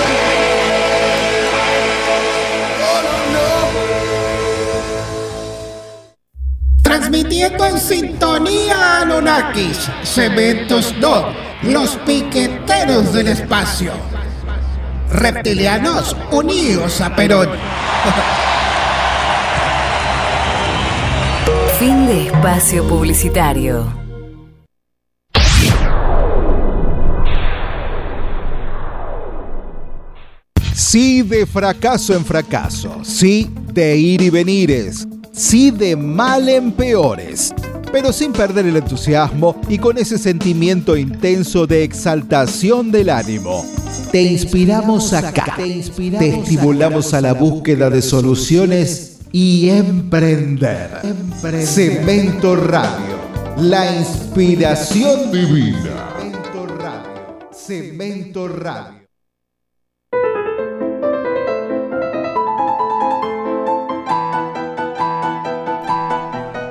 En sintonía Anunnakis, Cementos 2, los piqueteros del espacio. Reptilianos unidos a Perón. Fin de espacio publicitario. Sí de fracaso en fracaso, sí de ir y venires, sí de mal en peores, pero sin perder el entusiasmo y con ese sentimiento intenso de exaltación del ánimo. Te inspiramos acá, te estimulamos a la búsqueda de soluciones y emprender. Cemento Radio, la inspiración divina. Cemento Radio.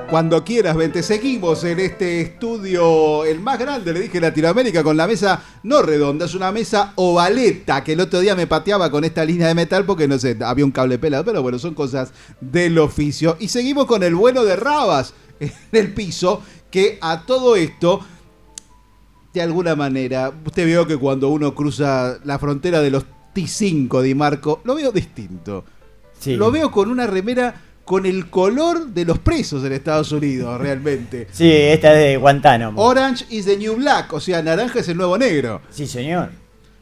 Cuando quieras, ven, te seguimos en este estudio, el más grande, le dije Latinoamérica, con la mesa no redonda, es una mesa ovaleta, que el otro día me pateaba con esta línea de metal porque no sé, había un cable pelado, pero bueno, son cosas del oficio. Y seguimos con el bueno de Rabas en el piso, que a todo esto, de alguna manera, usted vio que cuando uno cruza la frontera de los T5, Di Marco, lo veo distinto. Lo veo con una remera con el color de los presos en Estados Unidos, realmente. Sí, esta es de Guantánamo. Orange is the new black, o sea, naranja es el nuevo negro. Sí, señor.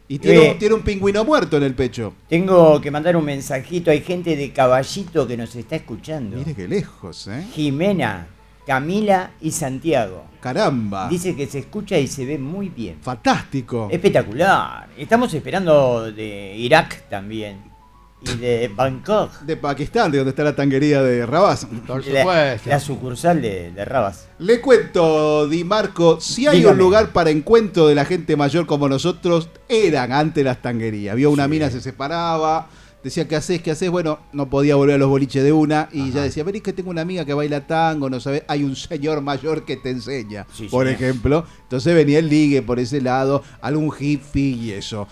Y tiene, Eh, un, tiene un pingüino muerto en el pecho. Tengo que mandar un mensajito. Hay gente de Caballito que nos está escuchando. Mire qué lejos, ¿eh? Jimena, Camila y Santiago. Caramba. Dice que se escucha y se ve muy bien. Fantástico. Espectacular. Estamos esperando de Irak también. Y de Bangkok. De Pakistán, de donde está la tanguería de Rabas. La, la sucursal de, de Rabas. Le cuento, Di Marco, si hay Dígame. un lugar para encuentro de la gente mayor como nosotros, eran antes las tanguerías. Vio una mina, se separaba, decía, ¿qué haces? ¿Qué haces? Bueno, no podía volver a los boliches de una y ya decía, vení que tengo una amiga que baila tango, no sabes, hay un señor mayor que te enseña, Sí, por señor. ejemplo. Entonces venía el ligue por ese lado, algún hippie y eso.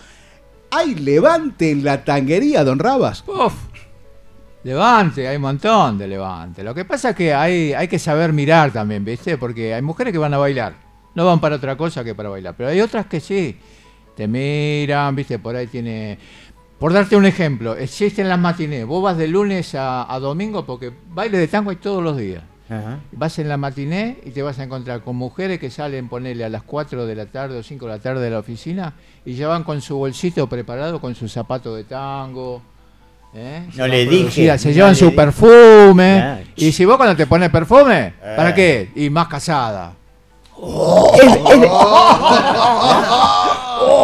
¿Hay levante en la tanguería, don Rabas? Uf. Levante, hay un montón de levante. Lo que pasa es que hay, hay que saber mirar también, ¿viste? Porque hay mujeres que van a bailar. No van para otra cosa que para bailar. Pero hay otras que sí. Te miran, ¿viste? Por ahí tiene... Por darte un ejemplo, existen las matinés. Vos vas de lunes a, a domingo porque baile de tango hay todos los días. Vas en la matiné y te vas a encontrar con mujeres que salen, ponerle a las 4 de la tarde o 5 de la tarde de la oficina y ya van con su bolsito preparado, con su zapato de tango. ¿eh? No le dije, Se no llevan le su dije. perfume. Y si vos cuando te pones perfume, ¿para Eh. qué? Y más casada. Es, es- es-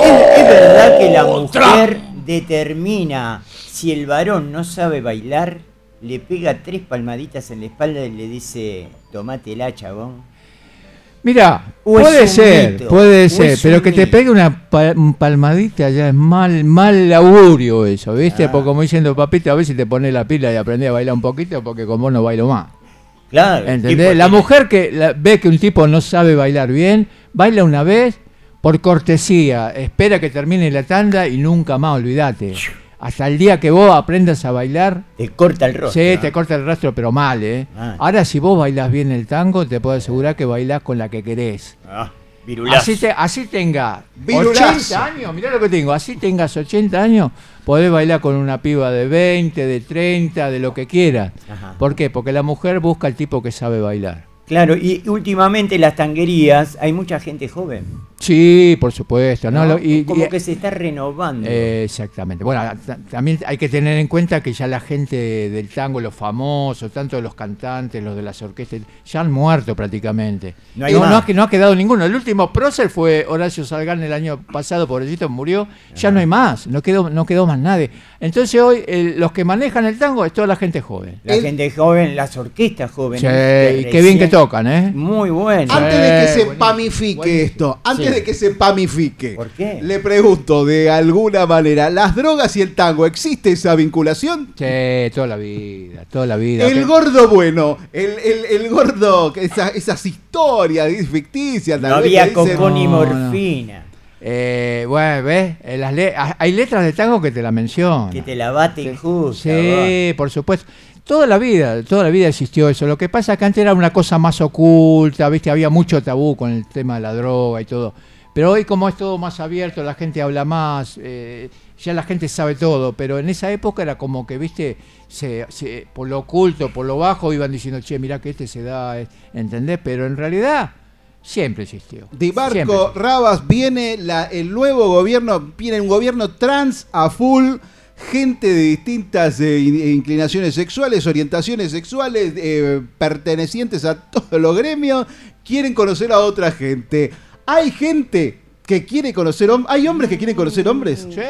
es verdad que la mujer determina si el varón no sabe bailar, le pega tres palmaditas en la espalda y le dice, tomátela, chabón. Mira, puede ser, mito, puede ser, pero que te pegue una pa- un palmadita ya es mal, mal augurio eso, ¿viste? Ah. Porque como diciendo, papito, a ver si te pones la pila y aprendés a bailar un poquito, porque con vos no bailo más. Claro. ¿Entendés? La tiene- mujer que la- ve que un tipo no sabe bailar bien, baila una vez por cortesía, espera que termine la tanda y nunca más, olvídate. Hasta el día que vos aprendas a bailar. Te corta el rostro. Sí, te corta el rastro, pero mal, ¿eh? Ah. Ahora, si vos bailás bien el tango, te puedo asegurar que bailás con la que querés. Ah, virulazo. Así, te, así tenga Virulazo. 80 años, mirá lo que tengo, así tengas 80 años, podés bailar con una piba de 20, de 30, de lo que quieras. Ajá. ¿Por qué? Porque la mujer busca el tipo que sabe bailar. Claro, y últimamente en las tanguerías hay mucha gente joven. Sí, por supuesto. ¿no? ¿no? Lo- y- Como y- que se está renovando. Eh, exactamente. Bueno, ta- también hay que tener en cuenta que ya la gente del tango, los famosos, tanto los cantantes, los de las orquestas, ya han muerto prácticamente. No hay no, más. no ha, que- no ha quedado ninguno. El último prócer fue Horacio Salgán el año pasado, pobrecito, murió. Ya no hay más, no quedó, no quedó más nadie. Entonces hoy el- los que manejan el tango es toda la gente joven. la gente joven, las orquestas jóvenes. Sí, y qué bien que tocan, ¿eh? Muy bueno. Antes de que se buenísimo, pamifique esto, antes Sí. De que se pamifique, ¿Por qué? le pregunto de alguna manera, ¿las drogas y el tango existe esa vinculación? Sí, toda la vida, toda la vida. El gordo bueno, el, el, el gordo, esa- esas historias ficticias. No había cocón No, no. morfina. Eh, bueno, ¿ves? Eh, las le- ah, hay letras de tango que te la mencionan. Que te la bate justo. Sí, por supuesto. Toda la vida, toda la vida existió eso. Lo que pasa es que antes era una cosa más oculta, ¿viste? Había mucho tabú con el tema de la droga y todo. Pero hoy como es todo más abierto, la gente habla más, eh, ya la gente sabe todo. Pero en esa época era como que, ¿viste? Se, se- por lo oculto, por lo bajo, iban diciendo, che, mirá que este se da, eh", ¿entendés? Pero en realidad siempre existió. Di Marco Siempre. Rabas viene la- el nuevo gobierno, viene un gobierno trans a full, gente de distintas eh, in- inclinaciones sexuales, orientaciones sexuales, eh, pertenecientes a todos los gremios, quieren conocer a otra gente. Hay gente que quiere conocer hombres. ¿Hay hombres que quieren conocer hombres? Sí.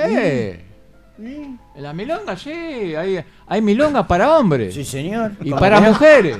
En la milonga, sí. Hay, hay milonga para hombres. Sí, señor. Y ¿Cómo para mujeres.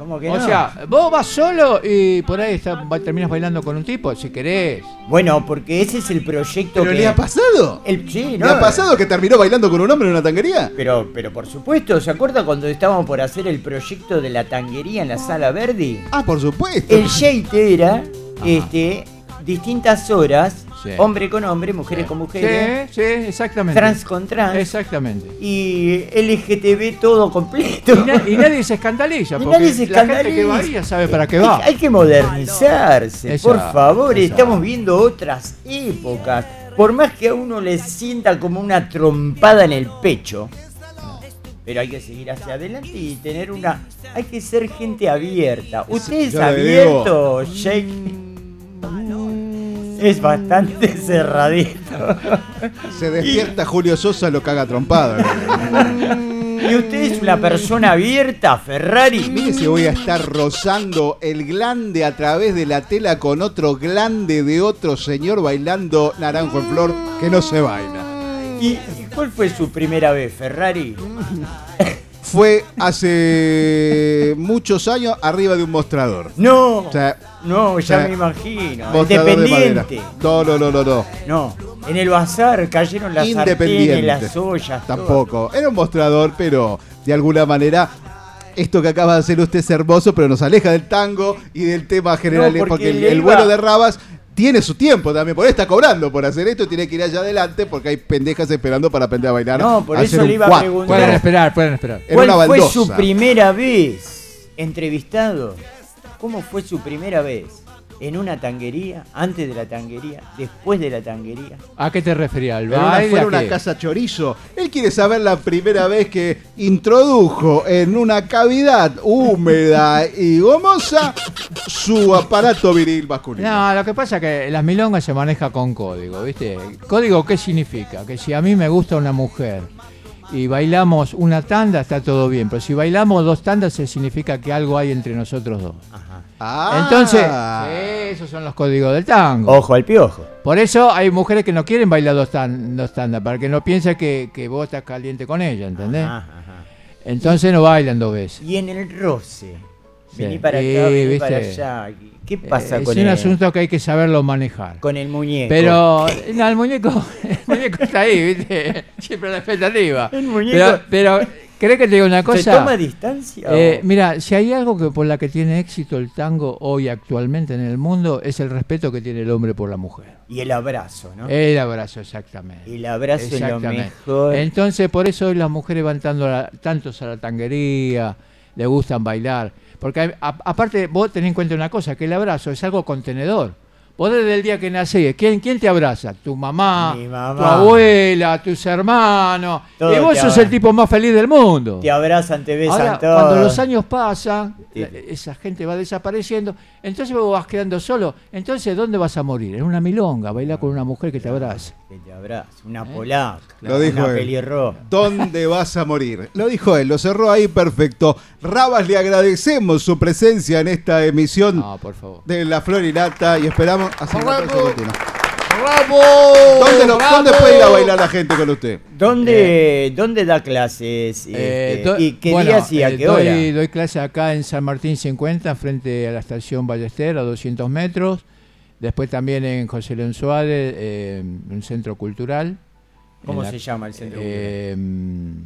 ¿Cómo que o no? sea, vos vas solo y por ahí está- va- terminas bailando con un tipo, si querés. Bueno, porque ese es el proyecto ¿Pero que... le ha pasado? El, sí, ¿Le ha pasado que terminó bailando con un hombre en una tanguería? Pero, pero por supuesto, ¿se acuerda cuando estábamos por hacer el proyecto de la tanguería en la sala Verdi? Ah, por supuesto. El shake era este, distintas horas, Sí. hombre con hombre, mujeres con mujeres, Sí, sí, exactamente. trans con trans, Exactamente. y LGTB todo completo. Y, na- y nadie se escandaliza, Y porque nadie se la gente que escandaliza. sabe para qué va. hay que modernizarse, por favor, exacto. estamos viendo otras épocas. Por más que a uno le sienta como una trompada en el pecho, pero hay que seguir hacia adelante y tener una. Hay que ser gente abierta. ¿Usted es abierto, Jake? Es bastante cerradito. Se despierta Julio Sosa, lo caga trompado. ¿Y usted es una persona abierta, Ferrari? Mire si voy a estar rozando el glande a través de la tela con otro glande de otro señor bailando naranjo en flor que no se baila. ¿Y y cuál fue su primera vez, Ferrari? Fue hace muchos años arriba de un mostrador. No, O sea, no, ya o sea, me imagino. Independiente. No, no, no, no, no. No, en el bazar cayeron las sartenes, las ollas. todo. Tampoco. Era un mostrador, pero de alguna manera. Esto que acaba de hacer usted es hermoso, pero nos aleja del tango y del tema general. No, porque porque el, vuelo de Rabas tiene su tiempo también. Por ahí está cobrando por hacer esto. Tiene que ir allá adelante porque hay pendejas esperando para aprender a bailar. No, por eso le iba a preguntar. Pueden esperar, pueden esperar. ¿Cuál una fue su primera vez entrevistado? ¿Cómo fue su primera vez? ¿En una tanguería? ¿Antes de la tanguería? ¿Después de la tanguería? ¿A qué te referías? ¿Al baile? fue en ¿A una casa chorizo. Él quiere saber la primera vez que introdujo en una cavidad húmeda y gomosa su aparato viril masculino. No, lo que pasa es que las milongas se maneja con código, ¿viste? ¿Código qué significa? Que si a mí me gusta una mujer y bailamos una tanda, está todo bien. Pero si bailamos dos tandas, se significa que algo hay entre nosotros dos. Ah. Entonces, sí, esos son los códigos del tango. Ojo al piojo. Por eso hay mujeres que no quieren bailar dos, tan- dos tandas, para que no piense que, que vos estás caliente con ella, ¿entendés? Ajá, ajá. Entonces no bailan dos veces. Y en el roce. Sí. Vení para acá, Sí, vení para allá. ¿Qué pasa Eh, con es un el, asunto que hay que saberlo manejar. con el muñeco? Pero no, el muñeco, el muñeco está ahí, ¿viste? Siempre a la expectativa. El muñeco- Pero, pero ¿querés que te diga una cosa? ¿Se toma distancia? Eh, mira, si hay algo que por la que tiene éxito el tango hoy actualmente en el mundo es el respeto que tiene el hombre por la mujer. Y el abrazo, ¿no? El abrazo, exactamente. El abrazo es lo mejor. Entonces, por eso hoy las mujeres van tanto a la- tantos a la tanguería, le gustan bailar. Porque hay- a- aparte, vos tenés en cuenta una cosa, que el abrazo es algo contenedor. Vos desde el día que nacés, ¿quién, quién te abraza? Tu mamá, tu abuela, tus hermanos. Todo y vos sos abra- el tipo más feliz del mundo. Te abrazan, te besan Ahora, todo. cuando los años pasan, Sí. esa gente va desapareciendo, entonces vos vas quedando solo. Entonces, ¿dónde vas a morir? En una milonga, bailar con una mujer que te abrace. Que te abraza. Una polaca. Lo dijo una él. pelirroja. ¿Dónde vas a morir? Lo dijo él, lo cerró ahí perfecto. Rabas, le agradecemos su presencia en esta emisión No, por favor. de La Florinata y esperamos ¡Bravo! ¿Dónde, lo- ¡Bravo! dónde puede ir a bailar la gente con usted? ¿Dónde, ¿Dónde da clases? Eh, este, do- ¿Y qué bueno, días y a eh, qué doy, hora? Doy clase acá en San Martín 50, frente a la estación Ballester, a 200 metros. Después también en José León Suárez, eh, un centro cultural. ¿Cómo la- se llama el centro? eh,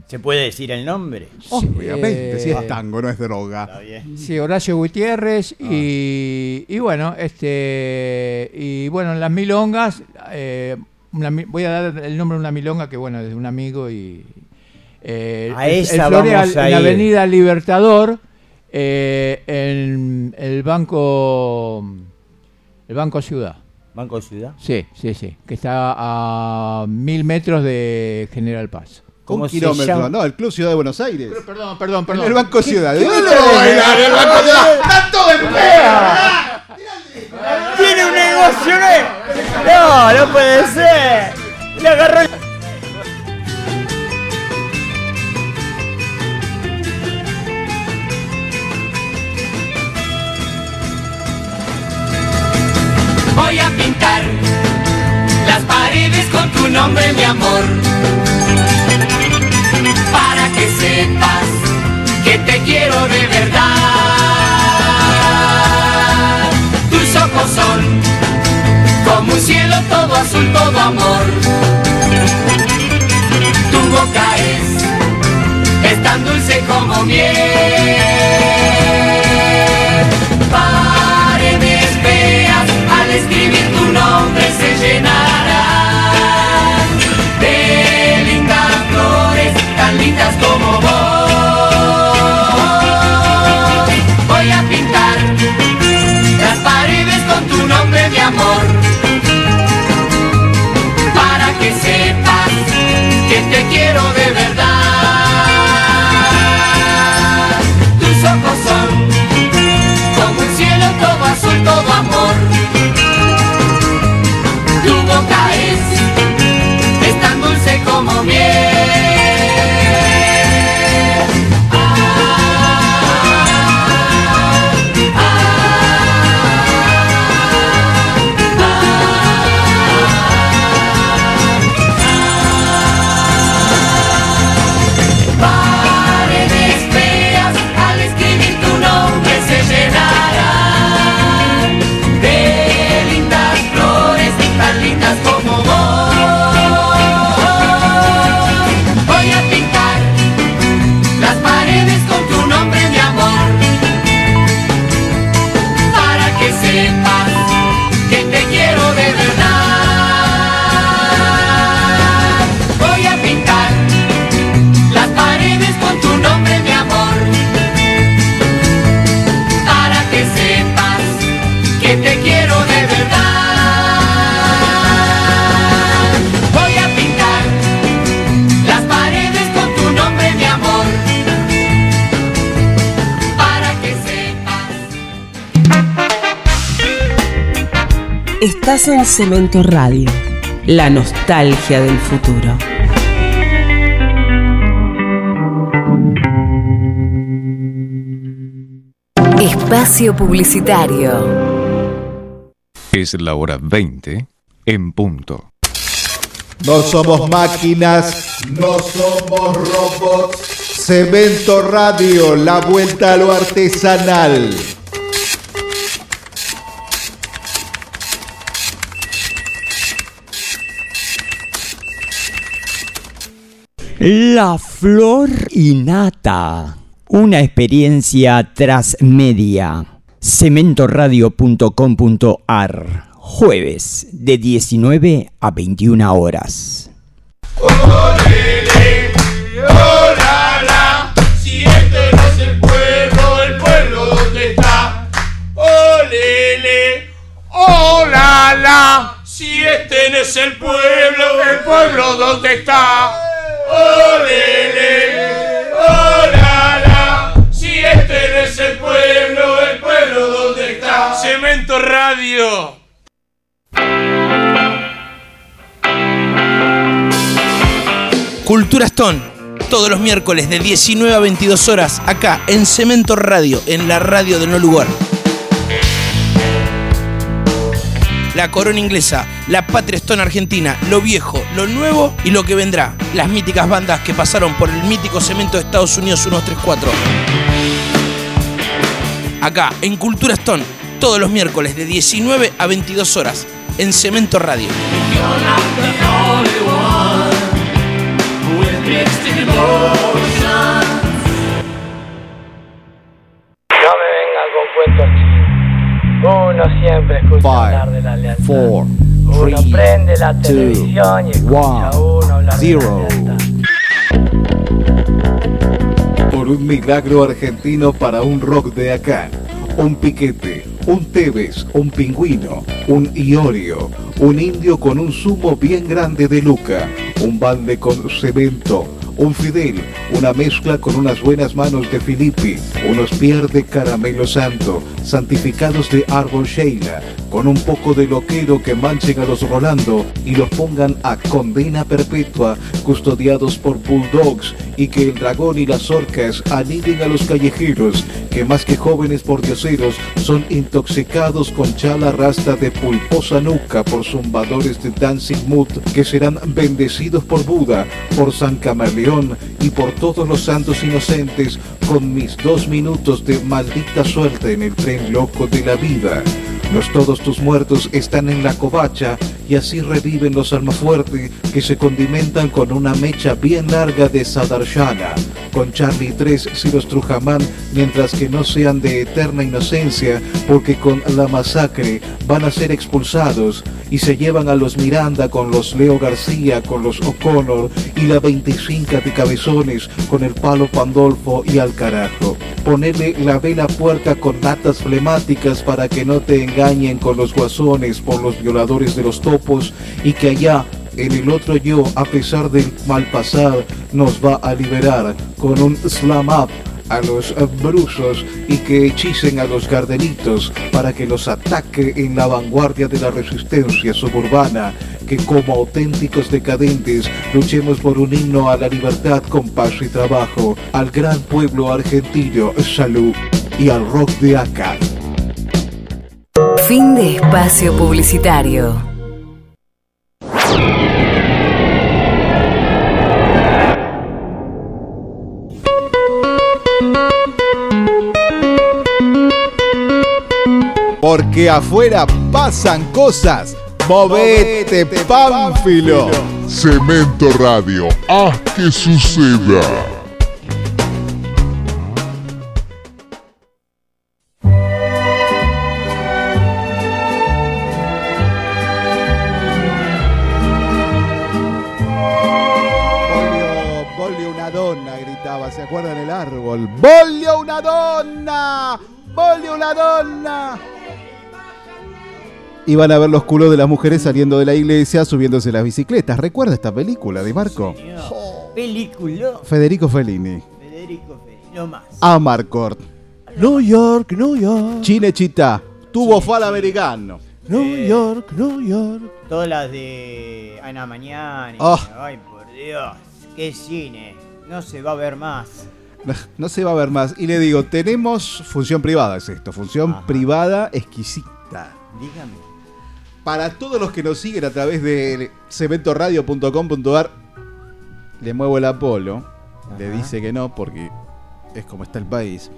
¿Se puede decir el nombre? Obviamente, si eh, es tango, no es Está droga. bien. Sí, Horacio Gutiérrez Ah. y, y bueno, este y bueno, en las milongas, eh, una voy a dar el nombre de una milonga que bueno, es de un amigo y eh, A el- esa el Floreal, vamos a en la ir. Avenida Libertador, eh, en el banco el Banco Ciudad. ¿Banco Ciudad? Sí, sí, sí, que está a mil metros de General Paz. ¿Cómo Un kilómetro, llama? no, el Club Ciudad de Buenos Aires. Perdón, perdón, En perdón. el Banco Ciudad. ¿De qué tiene? va a bailar el Banco Ciudad? ¡Está todo en ¡Tiene un negocio! ¿no? No, no puede ser. Le agarró nombre, mi amor. Para que sepas que te quiero de verdad. Tus ojos son como un cielo todo azul, todo amor. Tu boca es, es tan dulce como miel. Paredes feas al escribir tu nombre se llenarán Estás en Cemento Radio, la nostalgia del futuro. Espacio Publicitario. Es la hora 20 en punto. No somos máquinas, no somos robots. Cemento Radio, la vuelta a lo artesanal. La Flor Innata. Una experiencia transmedia. Cementoradio.com.ar. Jueves de 19 a 21 horas. ¡Hola, Si este no es el pueblo, el pueblo ¿dónde está? ¡Hola, la! Si este no es el pueblo, el pueblo ¿dónde está? ¡Olele! ¡Hola, la! Si este no es el pueblo, el pueblo ¿dónde está? Cemento Radio. Cultura Stone, todos los miércoles de 19 a 22 horas, acá en Cemento Radio, en la radio de No Lugar. La corona inglesa, la patria Stone argentina, lo viejo, lo nuevo y lo que vendrá. Las míticas bandas que pasaron por el mítico cemento de Estados Unidos 134. Acá, en Cultura Stone, todos los miércoles de 19 a 22 horas, en Cemento Radio. Uno siempre escucha hablar de la lealtad. Four, Uno three, prende la two, televisión y escucha a one, uno hablar zero. de la lealtad. Por un milagro argentino para un rock de acá. Un piquete, un Tevez, un pingüino, un Iorio, un indio con un zumo bien grande de Luca, un balde con cemento, un Fidel, una mezcla con unas buenas manos de Filippi, unos pier de caramelo santo, santificados de árbol Sheila, con un poco de loquero que manchen a los Rolando y los pongan a condena perpetua, custodiados por bulldogs y que el dragón y las orcas aniden a los callejeros, que más que jóvenes pordioseros son intoxicados con chala rasta de pulposa nuca por zumbadores de Dancing Mood, que serán bendecidos por Buda, por San Y por todos los santos inocentes con mis dos minutos de maldita suerte en el tren loco de la vida. Los todos tus muertos están en la covacha y así reviven los almafuerte que se condimentan con una mecha bien larga de Sadarshana, con Charlie 3 Siros Trujamán, mientras que no sean de eterna inocencia, porque con la masacre van a ser expulsados y se llevan a los Miranda con los Leo García, con los O'Connor y la 25 de cabezones con el palo Pandolfo y al carajo. Ponerle la vela puerca con latas flemáticas para que no te engañen con los guasones por los violadores de los topos y que allá en el otro yo, a pesar del mal pasar, nos va a liberar con un slam up a los brusos y que hechicen a los gardenitos para que los ataque en la vanguardia de la resistencia suburbana, que como auténticos decadentes luchemos por un himno a la libertad con paz y trabajo, al gran pueblo argentino, salud y al rock de acá. Fin de espacio publicitario. Porque afuera pasan cosas. Movete, Pánfilo. Cemento Radio, haz que suceda. Volio, volio una donna, gritaba, ¿se acuerdan el árbol? ¡Volio una donna! ¡Volio una donna! Iban a ver los culos de las mujeres saliendo de la iglesia, subiéndose las bicicletas. ¿Recuerda esta película de Marco? Película. Federico Fellini. Federico Fellini, no más. Amarcord. New York, New York. Cinecittà. Tubo fal americano. New York, New York. Todas las de Ana Mañana. Oh. Ay, por Dios. Qué cine. No se va a ver más. No, no se va a ver más. Y le digo, tenemos función privada, es esto. Función privada exquisita. Dígame. Para todos los que nos siguen a través de cementoradio.com.ar, le muevo el Apolo. Le dice que no porque es como está el país.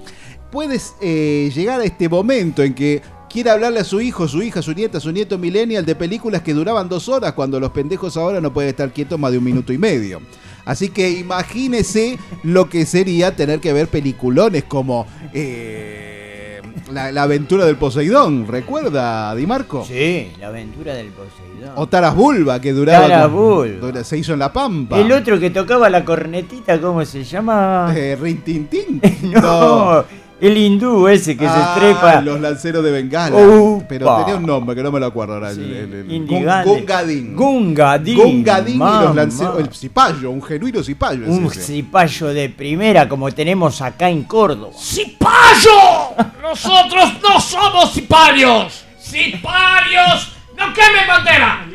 Puedes eh, llegar a este momento en que quiere hablarle a su hijo, su hija, su nieta, su nieto millennial de películas que duraban dos horas cuando los pendejos ahora no pueden estar quietos más de un minuto y medio. Así que imagínese lo que sería tener que ver peliculones como eh, la, la aventura del Poseidón, ¿recuerda, Di Marco? Sí, la aventura del Poseidón. O Taras Bulba, que duraba. Taras Bulba. Se hizo en La Pampa. El otro que tocaba la cornetita, ¿cómo se llama? Eh, Rin Tin Tin. no, el hindú ese que Ah, se trepa. Los lanceros de Bengala. Pero tenía un nombre que no me lo acuerdo ahora. el- el- el-. Gun- Gungadin. Gungadin. Gungadin y los lanceros. El cipayo, un genuino cipayo. es Un ese. cipayo de primera como tenemos acá en Córdoba. ¡Cipayo! Nosotros no somos ciparios. ¡Ciparios! ¡No quemen bandera!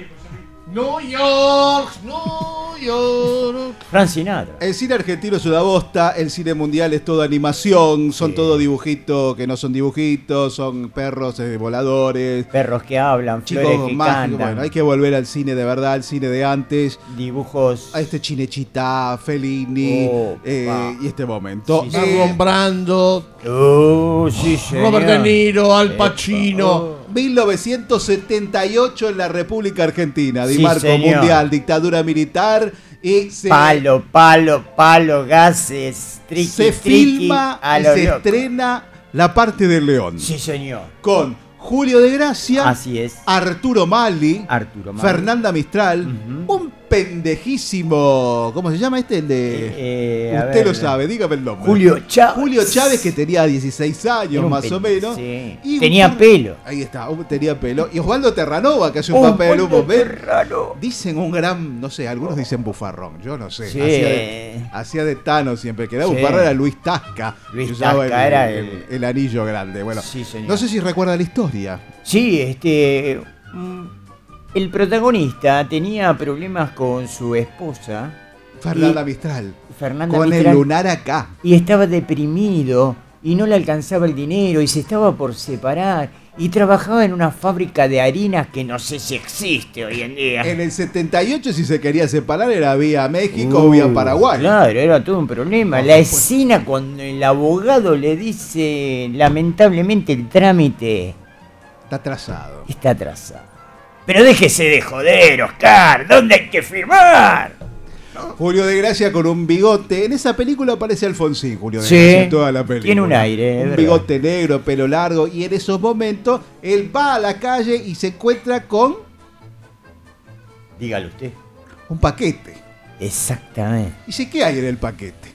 New York, New York. Fran Sinatra. El cine argentino es una bosta, el cine mundial es todo animación, son todo dibujitos que no son dibujitos, son perros eh, voladores. Perros que hablan, Chicos que mágicos. cantan. Bueno, hay que volver al cine de verdad, al cine de antes. Dibujos. A este Chinechita, Fellini Oh, eh, pa. y este momento. Sí, Eh, Marlon Brando, Oh, sí, señor. Robert De Niro, Al Pacino. 1978 en la República Argentina, Di Sí, Marco señor. Mundial, dictadura militar y se, Palo, palo, palo, gases, triqui, se triqui, filma a y se loco. estrena La parte del león. Sí, señor. Con Julio de Gracia, Así es. Arturo Mali, Arturo Mali. Fernanda Mistral, un pendejísimo, ¿cómo se llama este? El de Eh, Usted ver. lo sabe, dígame el nombre. Julio Chávez. Julio Chávez que tenía 16 Era años más o menos. sí. Y Tenía pelo. Ahí está, tenía pelo. Y Osvaldo Terranova, que hace un papel un. Terrano. Dicen un gran, no sé, algunos dicen bufarrón, yo no sé. Sí. Hacía, de, hacía de Tano siempre, que era Sí. bufarrón era Luis Tasca. Luis Tasca el, era el- el- el anillo grande. Bueno, Sí, señor. no sé si recuerda la historia. Sí, este. mm, El protagonista tenía problemas con su esposa Fernanda Y- Mistral. Fernanda Con el lunar acá. Y estaba deprimido y no le alcanzaba el dinero y se estaba por separar. Y trabajaba en una fábrica de harinas que no sé si existe hoy en día. En el 78, si se quería separar, era vía México o Uh, vía Paraguay. Claro, era todo un problema. La escena cuando el abogado le dice, lamentablemente el trámite Está atrasado. está atrasado. Pero déjese de joder, Oscar. ¿Dónde hay que firmar? Julio de Gracia con un bigote. En esa película aparece Alfonsín, Julio de Sí, Gracia, en toda la película. tiene un aire, Un bigote negro, pelo largo. Y en esos momentos, él va a la calle y se encuentra con Dígalo usted. un paquete. Exactamente. Dice, ¿qué hay en el paquete?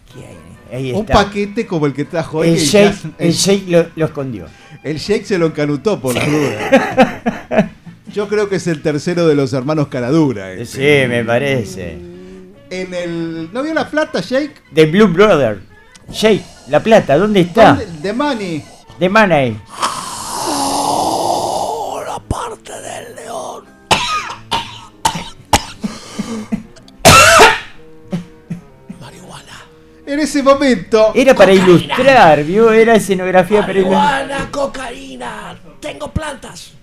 Ahí Un está. paquete como el que trajo. El ya- el lo, lo escondió. El Sheikh se lo encanutó por la duda. Yo creo que es el tercero de los hermanos Caradura. este. Sí, me parece. En el. ¿No vio la plata, Sheikh? The Blue Brother. Sheikh, La Plata, ¿dónde está? ¿Dónde? De Money. De Money. la parte del león. En ese momento. Era para ilustrar, ¿vio? Era escenografía para ilustrar. Marihuana, cocaína. Tengo plantas.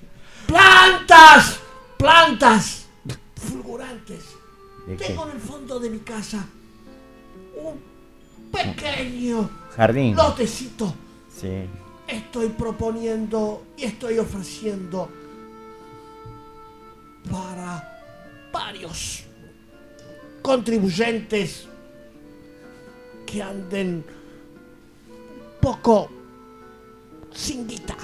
¡Plantas! ¡Plantas! Fulgurantes. Tengo en el fondo de mi casa un pequeño Jardín. lotecito. Sí. Estoy proponiendo y estoy ofreciendo para varios contribuyentes que anden poco sin guita.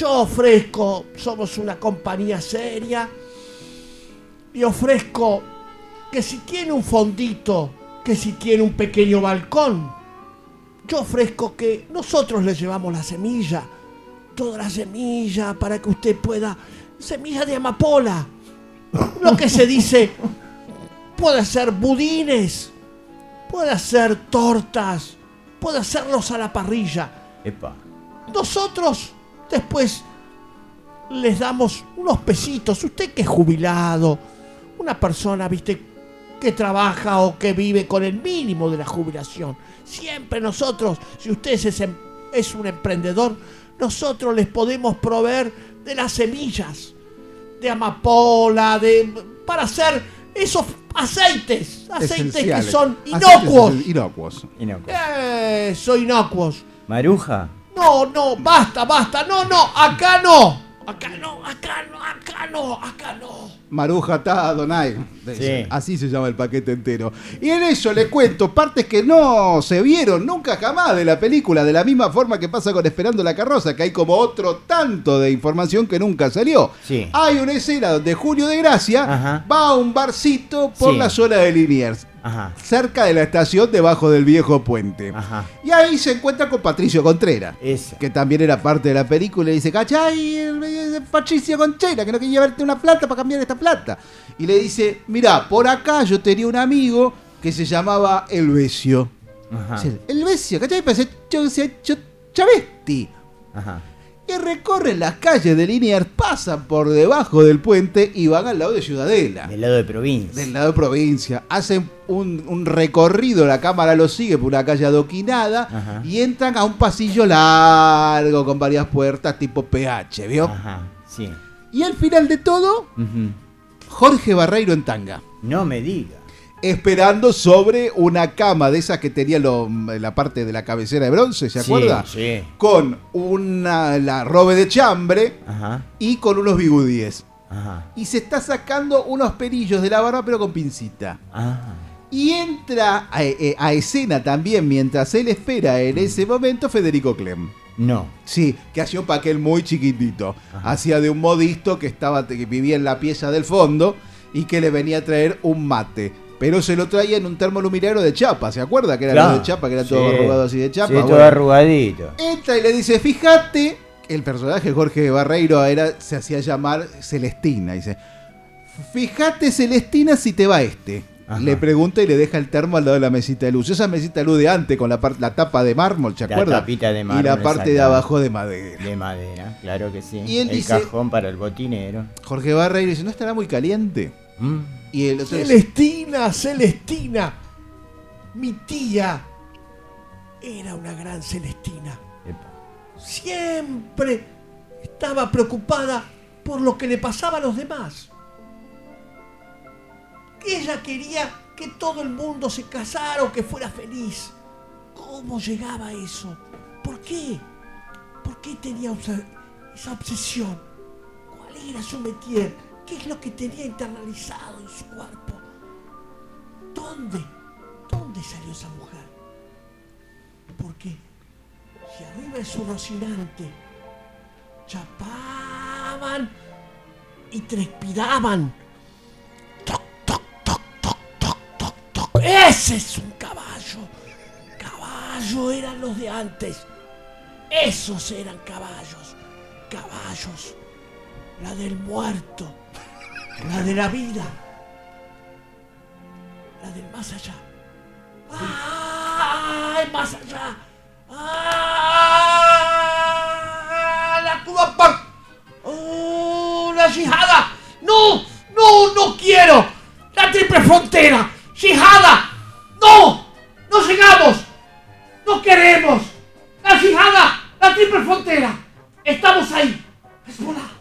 Yo ofrezco, somos una compañía seria, y ofrezco que si tiene un fondito, que si tiene un pequeño balcón, yo ofrezco que nosotros le llevamos la semilla, toda la semilla para que usted pueda, semilla de amapola, lo que se dice, puede hacer budines, puede hacer tortas, puede hacerlos a la parrilla. Epa. Nosotros después les damos unos pesitos. Usted que es jubilado, una persona, viste, que trabaja o que vive con el mínimo de la jubilación. Siempre nosotros, si usted es, es un emprendedor, nosotros les podemos proveer de las semillas, de amapola, de para hacer esos aceites, aceites que son Aceites inocuos. Inocuos. Soy inocuos. Maruja. No, no, basta, basta. No, no, acá no. Acá no, acá no, acá no, acá no. Maruja Ta Donai. Sí. Así se llama el paquete entero. Y en eso le cuento partes que no se vieron nunca jamás de la película, de la misma forma que pasa con Esperando la carroza, que hay como otro tanto de información que nunca salió. Sí. Hay una escena donde Julio de Gracia va a un barcito por Sí. la zona de Liniers, Ajá. cerca de la estación debajo del viejo puente. Ajá. Y ahí se encuentra con Patricio Contreras, Esa. que también era parte de la película, y dice, ¿cachai? El, el Patricio Contreras, que no quería llevarte una plata para cambiar esta plata. Y le dice, mira, por acá yo tenía un amigo que se llamaba Elvesio. Ajá. Dice, Elvesio, ¿cachai? Parece yo, yo, yo, Chavesti. Ajá. Y recorren las calles de Liniers, pasan por debajo del puente y van al lado de Ciudadela. Del lado de provincia. Del lado de provincia. Hacen un, un recorrido, la cámara lo sigue por una calle adoquinada Ajá. y entran a un pasillo largo con varias puertas tipo PH, ¿vio? Ajá. Sí. Y al final de todo. Jorge Barreiro en tanga. No me diga. Esperando sobre una cama de esas que tenía lo- la parte de la cabecera de bronce, ¿se acuerda? sí. Con una la robe de chambre Ajá. y con unos bigudíes. Ajá. Y se está sacando unos pelillos de la barba pero con pincita. Ajá. Y entra a, eh, a escena también, mientras él espera en ese momento, Federico Clem. No. Sí, que hacía un papel muy chiquitito. Hacía de un modisto que, estaba, que vivía en la pieza del fondo y que le venía a traer un mate. Pero se lo traía en un termoluminario de chapa, ¿se acuerda? Que era Claro. de chapa, que era todo Sí. arrugado así de chapa. Sí, todo arrugadito. entra y le dice, fíjate, el personaje Jorge Barreiro era, se hacía llamar Celestina. Dice, fíjate Celestina si te va este. Ajá. Le pregunta y le deja el termo al lado de la mesita de luz. Esa mesita de luz de antes con la, la tapa de mármol, ¿se La acuerda? tapita de Y mármol, la parte de abajo de madera. De madera, claro que sí. Y él el dice- cajón para el botinero. Jorge Barreiro dice, ¿no estará muy caliente? Mm. Y el otro es- Celestina, Celestina. Mi tía era una gran Celestina. Siempre estaba preocupada por lo que le pasaba a los demás. Ella quería que todo el mundo se casara o que fuera feliz. ¿Cómo llegaba a eso? ¿Por qué? ¿Por qué tenía esa, obsesión? ¿Cuál era su métier? ¿Qué es lo que tenía internalizado en su cuerpo? ¿Dónde? ¿Dónde salió esa mujer? Porque si arriba es su Rocinante, chapaban y transpiraban. Toc, toc, toc, toc, toc, toc, toc. Ese es un caballo. Caballo eran los de antes. Esos eran caballos. Caballos. La del muerto. La de la vida. La del más allá. ¡Ay, más allá! ¡Ah! ¡La Tupac! ¡Oh, la yihada! ¡No! ¡No, no quiero! ¡La triple frontera! ¡Yihada! ¡No! ¡No llegamos! ¡No queremos! ¡La yihada! ¡La triple frontera! ¡Estamos ahí! ¡Hezbollah!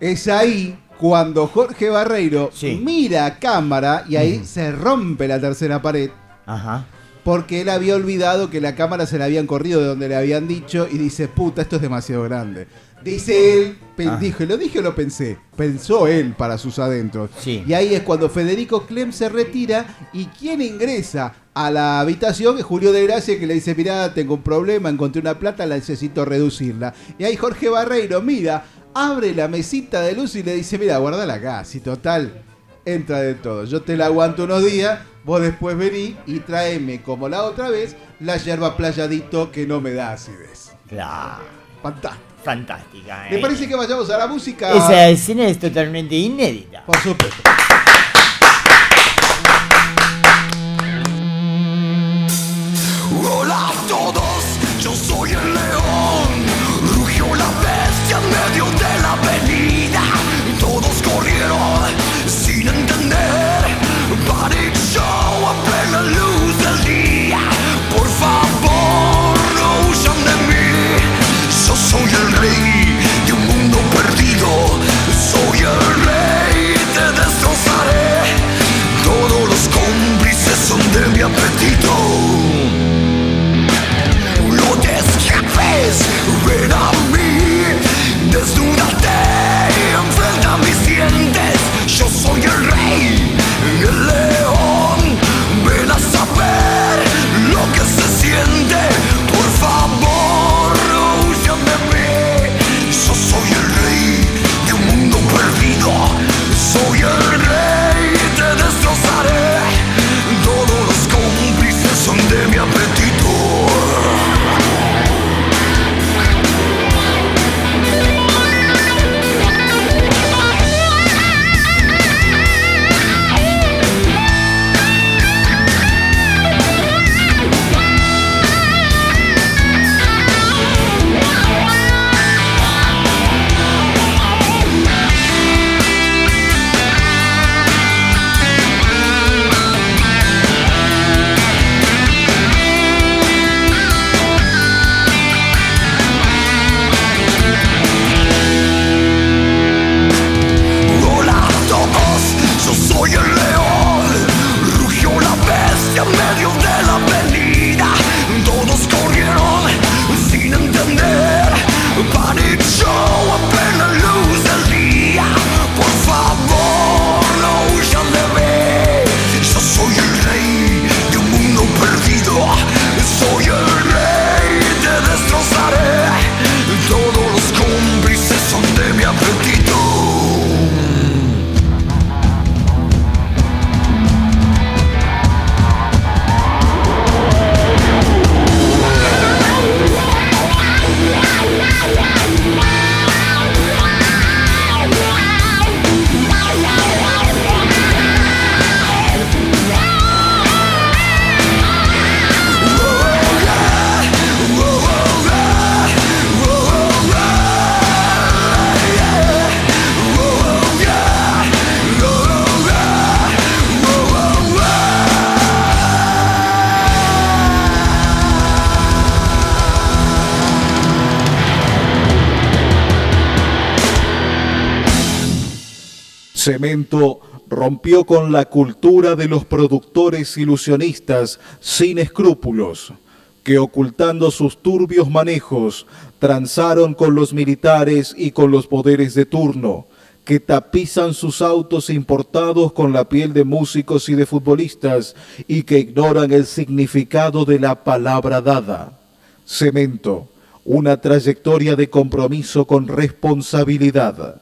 Es ahí cuando Jorge Barreiro mira a cámara y ahí se rompe la tercera pared. Ajá. Porque él había olvidado que la cámara se la habían corrido de donde le habían dicho y dice, puta, esto es demasiado grande. Dice él, pe- Ah. dije, lo dije o lo pensé. Pensó él para sus adentros. Y ahí es cuando Federico Clem se retira y quien ingresa a la habitación es Julio de Gracia que le dice, mirá, tengo un problema, encontré una plata, la necesito reducirla. Y ahí Jorge Barreiro mira, abre la mesita de luz y le dice, mira, guardala acá, si total, entra de todo. Yo te la aguanto unos días, vos después vení y tráeme como la otra vez la yerba playadito que no me da acidez. Claro. Fantástico. Fantástica, ¿eh? ¿Le parece que vayamos a la música? Esa escena es totalmente inédita. Por supuesto. Hola con la cultura de los productores ilusionistas sin escrúpulos, que ocultando sus turbios manejos, transaron con los militares y con los poderes de turno, que tapizan sus autos importados con la piel de músicos y de futbolistas y que ignoran el significado de la palabra dada. Cemento, una trayectoria de compromiso con responsabilidad.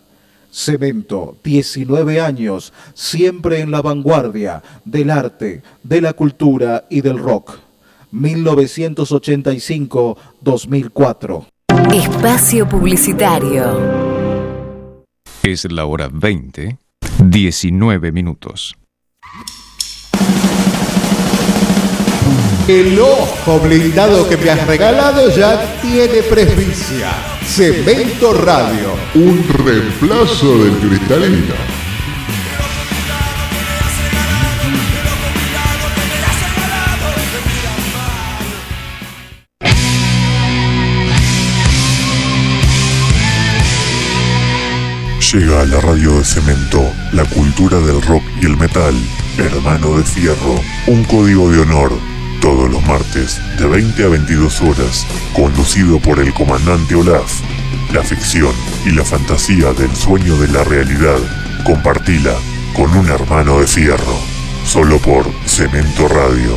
Cemento, 19 años, siempre en la vanguardia del arte, de la cultura y del rock. 1985-2004. Espacio Publicitario. Es la hora 20, 19 minutos. El ojo blindado que me has regalado ya tiene presbicia. Cemento Radio. Un reemplazo del cristalino. Llega a la radio de cemento la cultura del rock y el metal. Hermano de Fierro, un código de honor. Todos los martes, de 20 a 22 horas, conducido por el comandante Olaf. La ficción y la fantasía del sueño de la realidad, compartila con un hermano de fierro. Solo por Cemento Radio.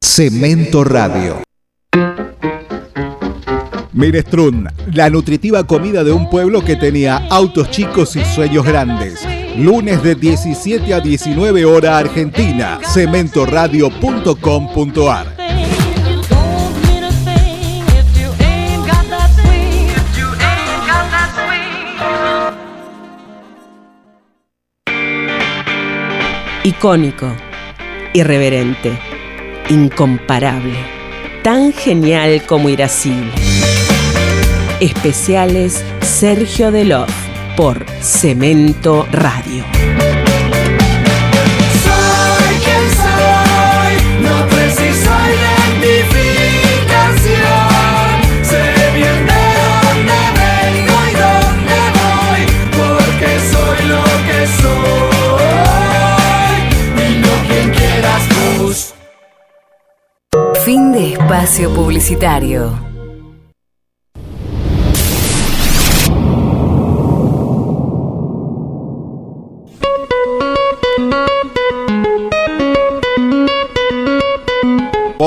Cemento Radio. Minestrun, la nutritiva comida de un pueblo que tenía autos chicos y sueños grandes. Lunes de 17 a 19 hora Argentina. Cementoradio.com.ar. Icónico, irreverente, incomparable, tan genial como irascible. Especiales Sergio Delof por Cemento Radio. Soy quien soy, no preciso identificación. Sé bien de dónde vengo y dónde voy, porque soy lo que soy. Dilo quien quieras vos. Fin de espacio publicitario.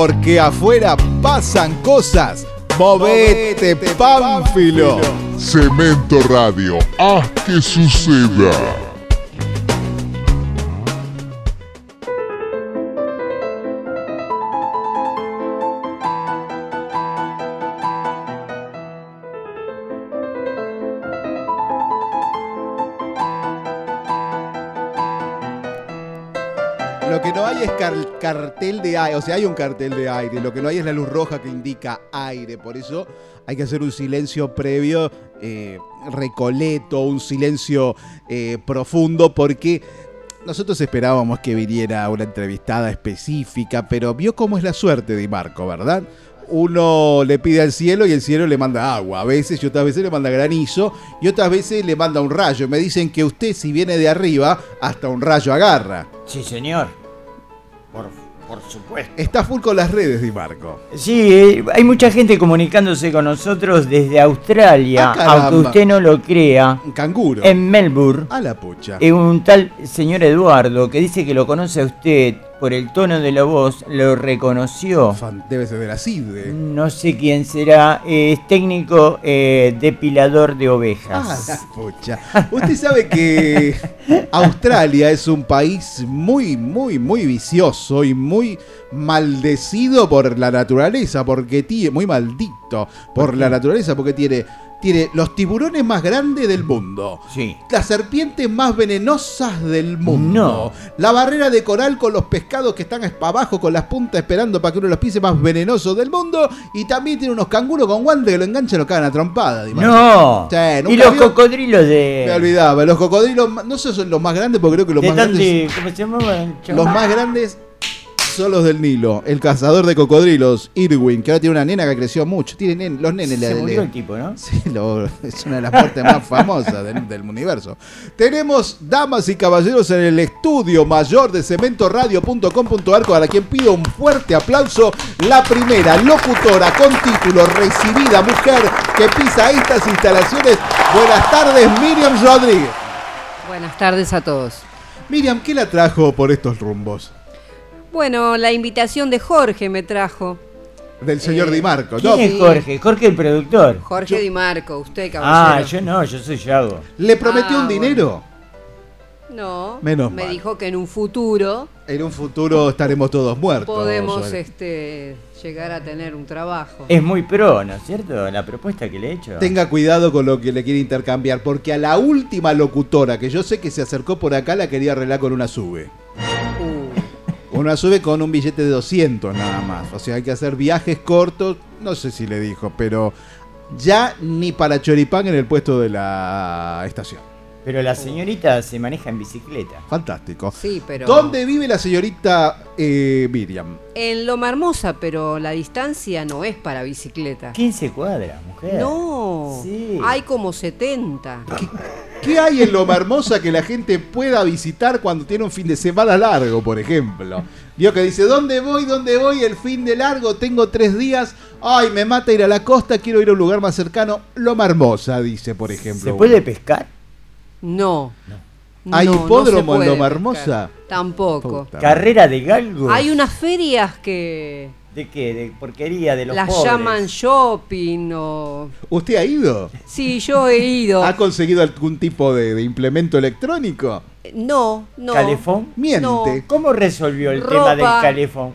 Porque afuera pasan cosas. Movete, Pánfilo. Cemento Radio. Haz que suceda. Cartel de aire, o sea, hay un cartel de aire, lo que no hay es la luz roja que indica aire, por eso hay que hacer un silencio previo, eh, recoleto, un silencio eh, profundo, porque nosotros esperábamos que viniera una entrevistada específica, pero vio cómo es la suerte de Marco, ¿verdad? Uno le pide al cielo y el cielo le manda agua, a veces y otras veces le manda granizo y otras veces le manda un rayo. Me dicen que usted si viene de arriba, hasta un rayo agarra. Sí, señor. Por, por supuesto. Está full con las redes, Di Marco. Sí, hay mucha gente comunicándose con nosotros desde Australia, Ah, caramba. aunque usted no lo crea. Un canguro. En Melbourne. A la pucha. eh, un tal señor Eduardo que dice que lo conoce a usted por el tono de la voz, lo reconoció. Debe ser de la CIDE. No sé quién será, eh, es técnico eh, depilador de Ah, ovejas. la pucha. Usted sabe que Australia es un país muy, muy, muy vicioso y muy maldecido por la naturaleza, porque tiene, muy maldito por la naturaleza, porque tiene, tiene los tiburones más grandes del mundo. Sí. Las serpientes más venenosas del mundo. La barrera de coral con los pescados que están abajo con las puntas esperando para que uno los pise más venenosos del mundo. Y también tiene unos canguros con guantes que lo enganchan y lo cagan a trompada. No. Sí, y ¿nunca los vio? cocodrilos de. Me olvidaba, los cocodrilos, no sé si son los más grandes, porque creo que los de más grandes. de- ¿Cómo se llamaban? Los más grandes son los del Nilo. El cazador de cocodrilos, Irwin, que ahora tiene una nena que creció mucho. Tiene nen- los nenes le- Se le- murió el tipo, ¿no? Sí, lo- es una de las muertes más famosas del, del universo. Tenemos damas y caballeros en el estudio mayor de cementoradio.com.ar para quien pido un fuerte aplauso. La primera locutora con título recibida mujer que pisa estas instalaciones. Buenas tardes, Miriam Rodríguez. Buenas tardes a todos. Miriam, ¿qué la trajo por estos rumbos? Bueno, la invitación de Jorge me trajo. Del señor Eh, Di Marco, ¿Quién ¿no? es Jorge? Jorge el productor. Jorge Di Marco, usted Ah, caballero. yo no, yo soy Yago. ¿Le prometió Ah, un dinero? No, Menos me mal. dijo que en un futuro En un futuro estaremos todos muertos. podemos este, llegar a tener un trabajo. Es muy pro, ¿no es cierto? La propuesta que le he hecho. Tenga cuidado con lo que le quiere intercambiar, porque a la última locutora que yo sé que se acercó por acá la quería arreglar con una sube. Una sube con un billete de 200 nada más. O sea, hay que hacer viajes cortos. No sé si le dijo, pero ya ni para choripán en el puesto de la estación. Pero la señorita se maneja en bicicleta. Fantástico. Sí, pero ¿Dónde vive la señorita eh, Miriam? en Loma Hermosa, pero la distancia no es para bicicleta. 15 cuadras, mujer. No, Sí. hay como 70. ¿Qué hay en Loma Hermosa que la gente pueda visitar cuando tiene un fin de semana largo, por ejemplo? Vio que dice, ¿dónde voy? ¿Dónde voy? El fin de largo, tengo tres días. Ay, me mata ir a la costa, quiero ir a un lugar más cercano. Loma Hermosa, dice, por ejemplo. ¿Se puede pescar? No. ¿Hay No, no hipódromo se en Loma. Hermosa? Tampoco. ¿Carrera de galgos? Hay unas ferias que ¿De qué? ¿De porquería? ¿De los las pobres? llaman shopping o... ¿Usted ha ido? Sí, yo he ido. ¿Ha conseguido algún tipo de, de implemento electrónico? No, no. ¿Calefón? Miente. No. ¿Cómo resolvió el Ropa. tema del calefón?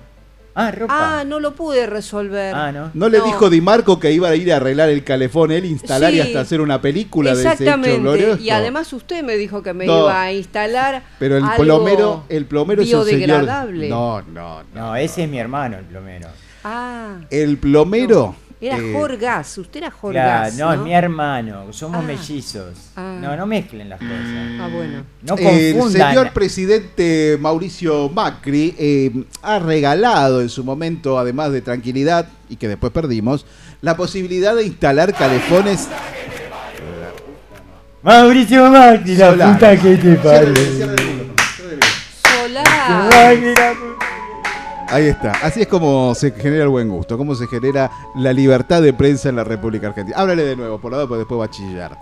Ah, ropa. Ah, no lo pude resolver. Ah, ¿no? ¿No le dijo Di Marco que iba a ir a arreglar el calefón él, instalar y hasta hacer una película de ese hecho Exactamente. glorioso? Y además usted me dijo que me No. iba a instalar Pero el algo plomero, el plomero es un señor. No, no, no. No, ese es mi hermano, el plomero. Ah, El plomero. Era eh, Jorgas. Usted era Claro, Jorgas. no, es mi hermano. Somos Ah. mellizos. Ah. No, no mezclen las cosas. Ah, bueno. No el confundan. señor presidente Mauricio Macri eh, ha regalado en su momento, además de tranquilidad, y que después perdimos, la posibilidad de instalar calefones Mauricio Macri, la Solar. puta que te parió. Solar. Ahí está. Así es como se genera el buen gusto, cómo se genera la libertad de prensa en la República Argentina. Háblale de nuevo, por lado, porque después va a chillar.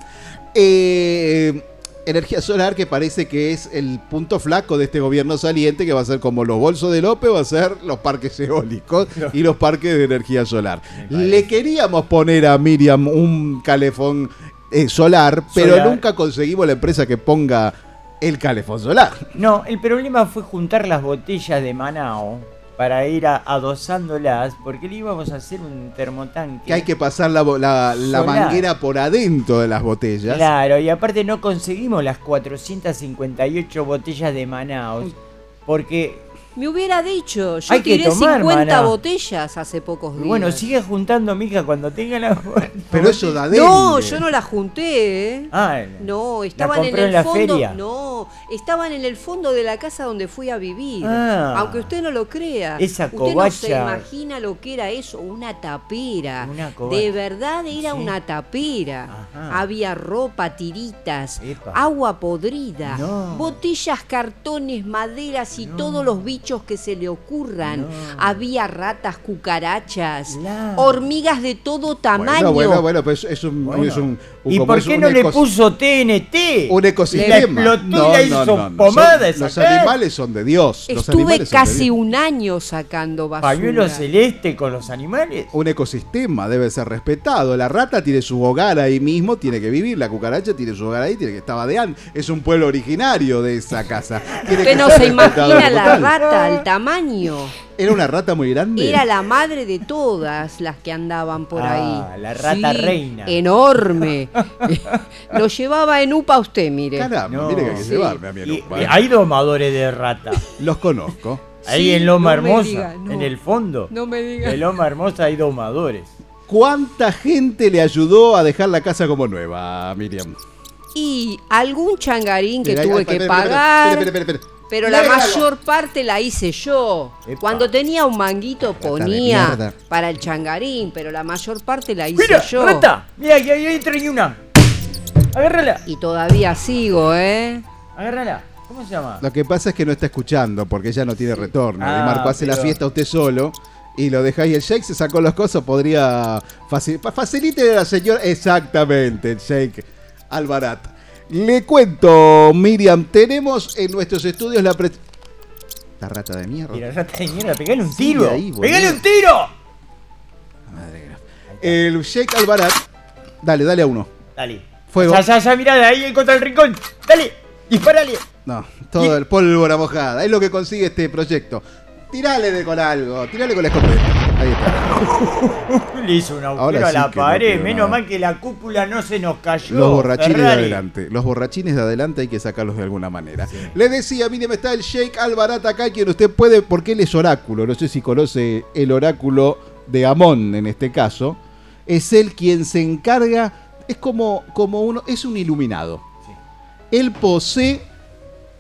Eh, energía solar que parece que es el punto flaco de este gobierno saliente, que va a ser como los bolsos de López, va a ser los parques eólicos y los parques de energía solar. Le queríamos poner a Miriam un calefón eh, solar, pero Solar. nunca conseguimos la empresa que ponga el calefón solar. No, el problema fue juntar las botellas de Manao para ir a- adosándolas, porque le íbamos a hacer un termotanque. Que hay que pasar la, la- manguera por adentro de las botellas. Claro, y aparte no conseguimos las 458 botellas de Manaus, porque, Me hubiera dicho, yo Hay que tiré tomar, 50 maná. botellas hace pocos días. bueno, sigue juntando, mija, cuando tenga la... Pero eso da No, dengue. yo no la junté, ¿eh? Ah, No, estaban en compró el en la fondo. feria? No, estaban en el fondo de la casa donde fui a vivir. Ah. Aunque usted no lo crea. Esa usted no se covacha. imagina lo que era eso, una tapera. Una covacha. de verdad era Sí. una tapera. Ajá. Había ropa, tiritas, Epa. agua podrida, No. botellas, cartones, maderas y todos los bichos que se le ocurran. Había ratas, cucarachas, La. hormigas de todo tamaño. Bueno, bueno, bueno, pues es un, Bueno. es un- un- ¿Y por qué un no le puso TNT? un Le ecosistema? explotó y la hizo pomada son- esa los animales son de Dios. Estuve casi Dios. un año sacando basura. Pañuelo celeste con los animales. Un ecosistema debe ser respetado. La rata tiene su hogar ahí mismo, tiene que vivir. La cucaracha tiene su hogar ahí, tiene que estar de antes. Es un pueblo originario de esa casa. Tiene Usted que no se imagina la rata, el tamaño. Era una rata muy grande. Era la madre de todas las que andaban por Ah, ahí. la rata Sí, reina. Enorme. Lo llevaba en UPA usted, mire. Caramba, No. mire que hay que Sí. llevarme a Arupa, y ¿eh? hay domadores de rata. Los conozco. Ahí Sí, en Loma no Hermosa, diga, no. en el fondo. No me diga. En Loma Hermosa hay domadores. ¿Cuánta gente le ayudó a dejar la casa como nueva, Miriam? Y algún changarín que Mira, ahí- tuve ay, que espera, pagar. espera, espera, espera, espera. Pero la mayor parte la hice yo. Cuando tenía un manguito ponía para el changarín, pero la mayor parte la hice Mira, yo. rata, mira, que ahí ahí trae una. Agárrala. Y todavía sigo, ¿eh? Agárrala. ¿Cómo se llama? Lo que pasa es que no está escuchando porque ella no tiene retorno. Ah, y Marco hace la fiesta usted solo y lo dejáis. El Shake se sacó las cosas, podría. faci- fa- Facilite a la señora. Exactamente, el Shake Albarat. Le cuento, Miriam, tenemos en nuestros estudios la. pre- La rata de mierda. Mira, rata de mierda, pegale un tiro. ahí, boludo. ¡Pegale un tiro! El Shake Albarat. Dale, dale a uno. Dale. Fuego. Ya, ya, ya, mirá, de ahí contra el rincón. Dale, disparale. No, todo el pólvora mojada. Es lo que consigue este proyecto. Tirale de con algo, tirale con la escopeta. Ahí está. Le hizo un agujero a la no pared. Menos nada. mal que la cúpula no se nos cayó. Los borrachines de adelante. Los borrachines de adelante hay que sacarlos de alguna manera. Le decía, mire, está el Sheikh Albarat acá, quien usted puede, porque él es oráculo. No sé si conoce el oráculo de Amón en este caso. Es él quien se encarga, es como, como uno, es un iluminado. Él posee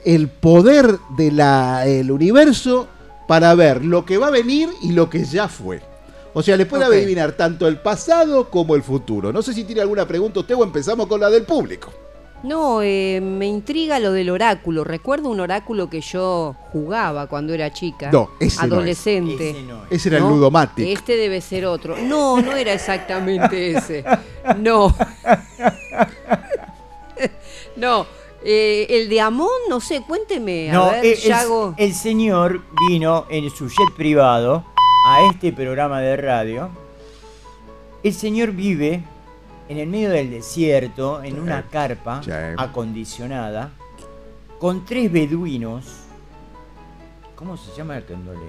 el poder del universo para ver lo que va a venir y lo que ya fue. O sea, le puede adivinar tanto el pasado como el futuro. No sé si tiene alguna pregunta usted o empezamos con la del público. No, eh, me intriga lo del oráculo. Recuerdo un oráculo que yo jugaba cuando era chica. No, ese no es. Adolescente. Ese no es. Ese era el ¿no? Ludomatic. Este debe ser otro. No, no era exactamente ese. No. No. Eh, el de Amón, no sé, cuénteme. A No, ver, el, el- Yago. el señor vino en su jet privado a este programa de radio. El señor vive en el medio del desierto, en una carpa acondicionada, con tres beduinos. ¿Cómo se llama cuando le,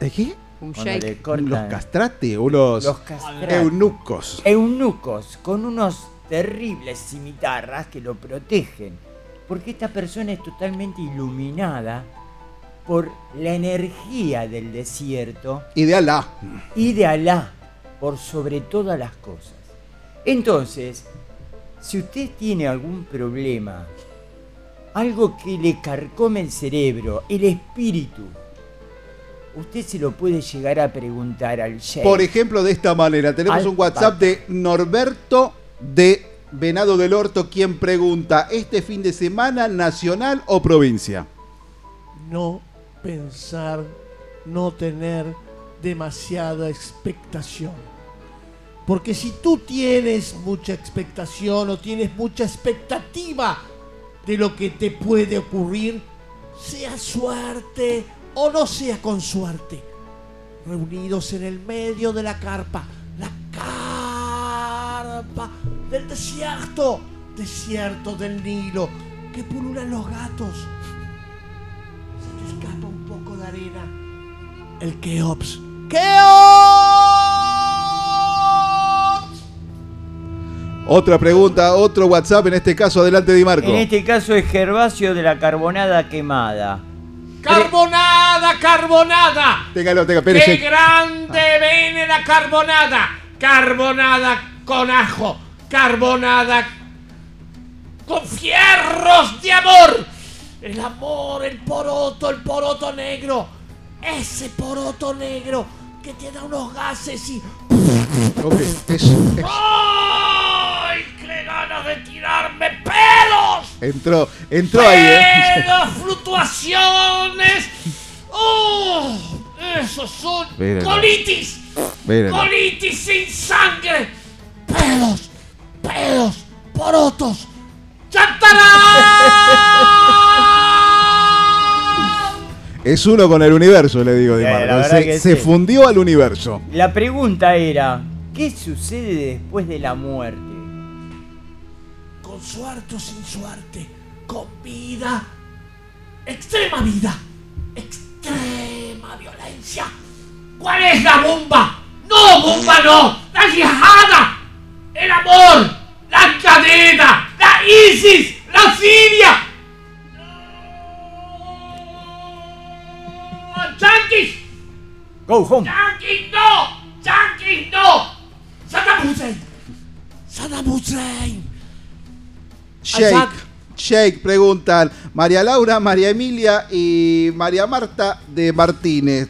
¿De qué? Un shake. Los castrate, unos Los castrate. eunucos. eunucos con unos terribles cimitarras que lo protegen. Porque esta persona es totalmente iluminada por la energía del desierto Y de Alá. y de Alá por sobre todas las cosas. Entonces, si usted tiene algún problema, algo que le carcome el cerebro, el espíritu, usted se lo puede llegar a preguntar al Sheikh. Por ejemplo, de esta manera, tenemos Al un WhatsApp de Norberto de Venado del Orto, quien pregunta, ¿este fin de semana nacional o provincia? No pensar, no tener demasiada expectación. Porque si tú tienes mucha expectación o tienes mucha expectativa de lo que te puede ocurrir, sea suerte o no sea con suerte, reunidos en el medio de la carpa, la carpa del desierto, desierto del Nilo, que pululan los gatos. Se te escapa un poco de arena. El Keops. ¡Keops! Otra pregunta, otro WhatsApp, en este caso, adelante Di Marco. En este caso es Gervasio de la carbonada quemada. Carbonada, carbonada. Téngalo, ¡Qué grande viene la carbonada! Carbonada con ajo, carbonada con fierros de amor. El amor, el poroto, el poroto negro. Ese poroto negro que te da unos gases y... Ok, es- es- ¡Ay, qué ganas de tirarme pelos! entró, entró ahí, ¿eh? ¡Pelos, fluctuaciones! ¡Oh! ¡Esos son colitis! ¡Colitis sin sangre! ¡Pelos! ¡Pelos! ¡Porotos! ¡Chantarán! Es uno con el universo, le digo Di Eh, la Marco. Se, que se sí. fundió al universo. La pregunta era, ¿qué sucede después de la muerte? Con suerte o sin suerte, con vida, extrema vida, extrema violencia. ¿Cuál es la bomba? No, bomba no, la yihada, el amor, la cadena, la ISIS, la Siria. ¡No! ¡Yankees! Go home. ¡Yankees no! ¡Yankees no! ¡Saddam Hussein! ¡Saddam Hussein! Assad. Shake, preguntan María Laura, María Emilia y María Marta de Martínez.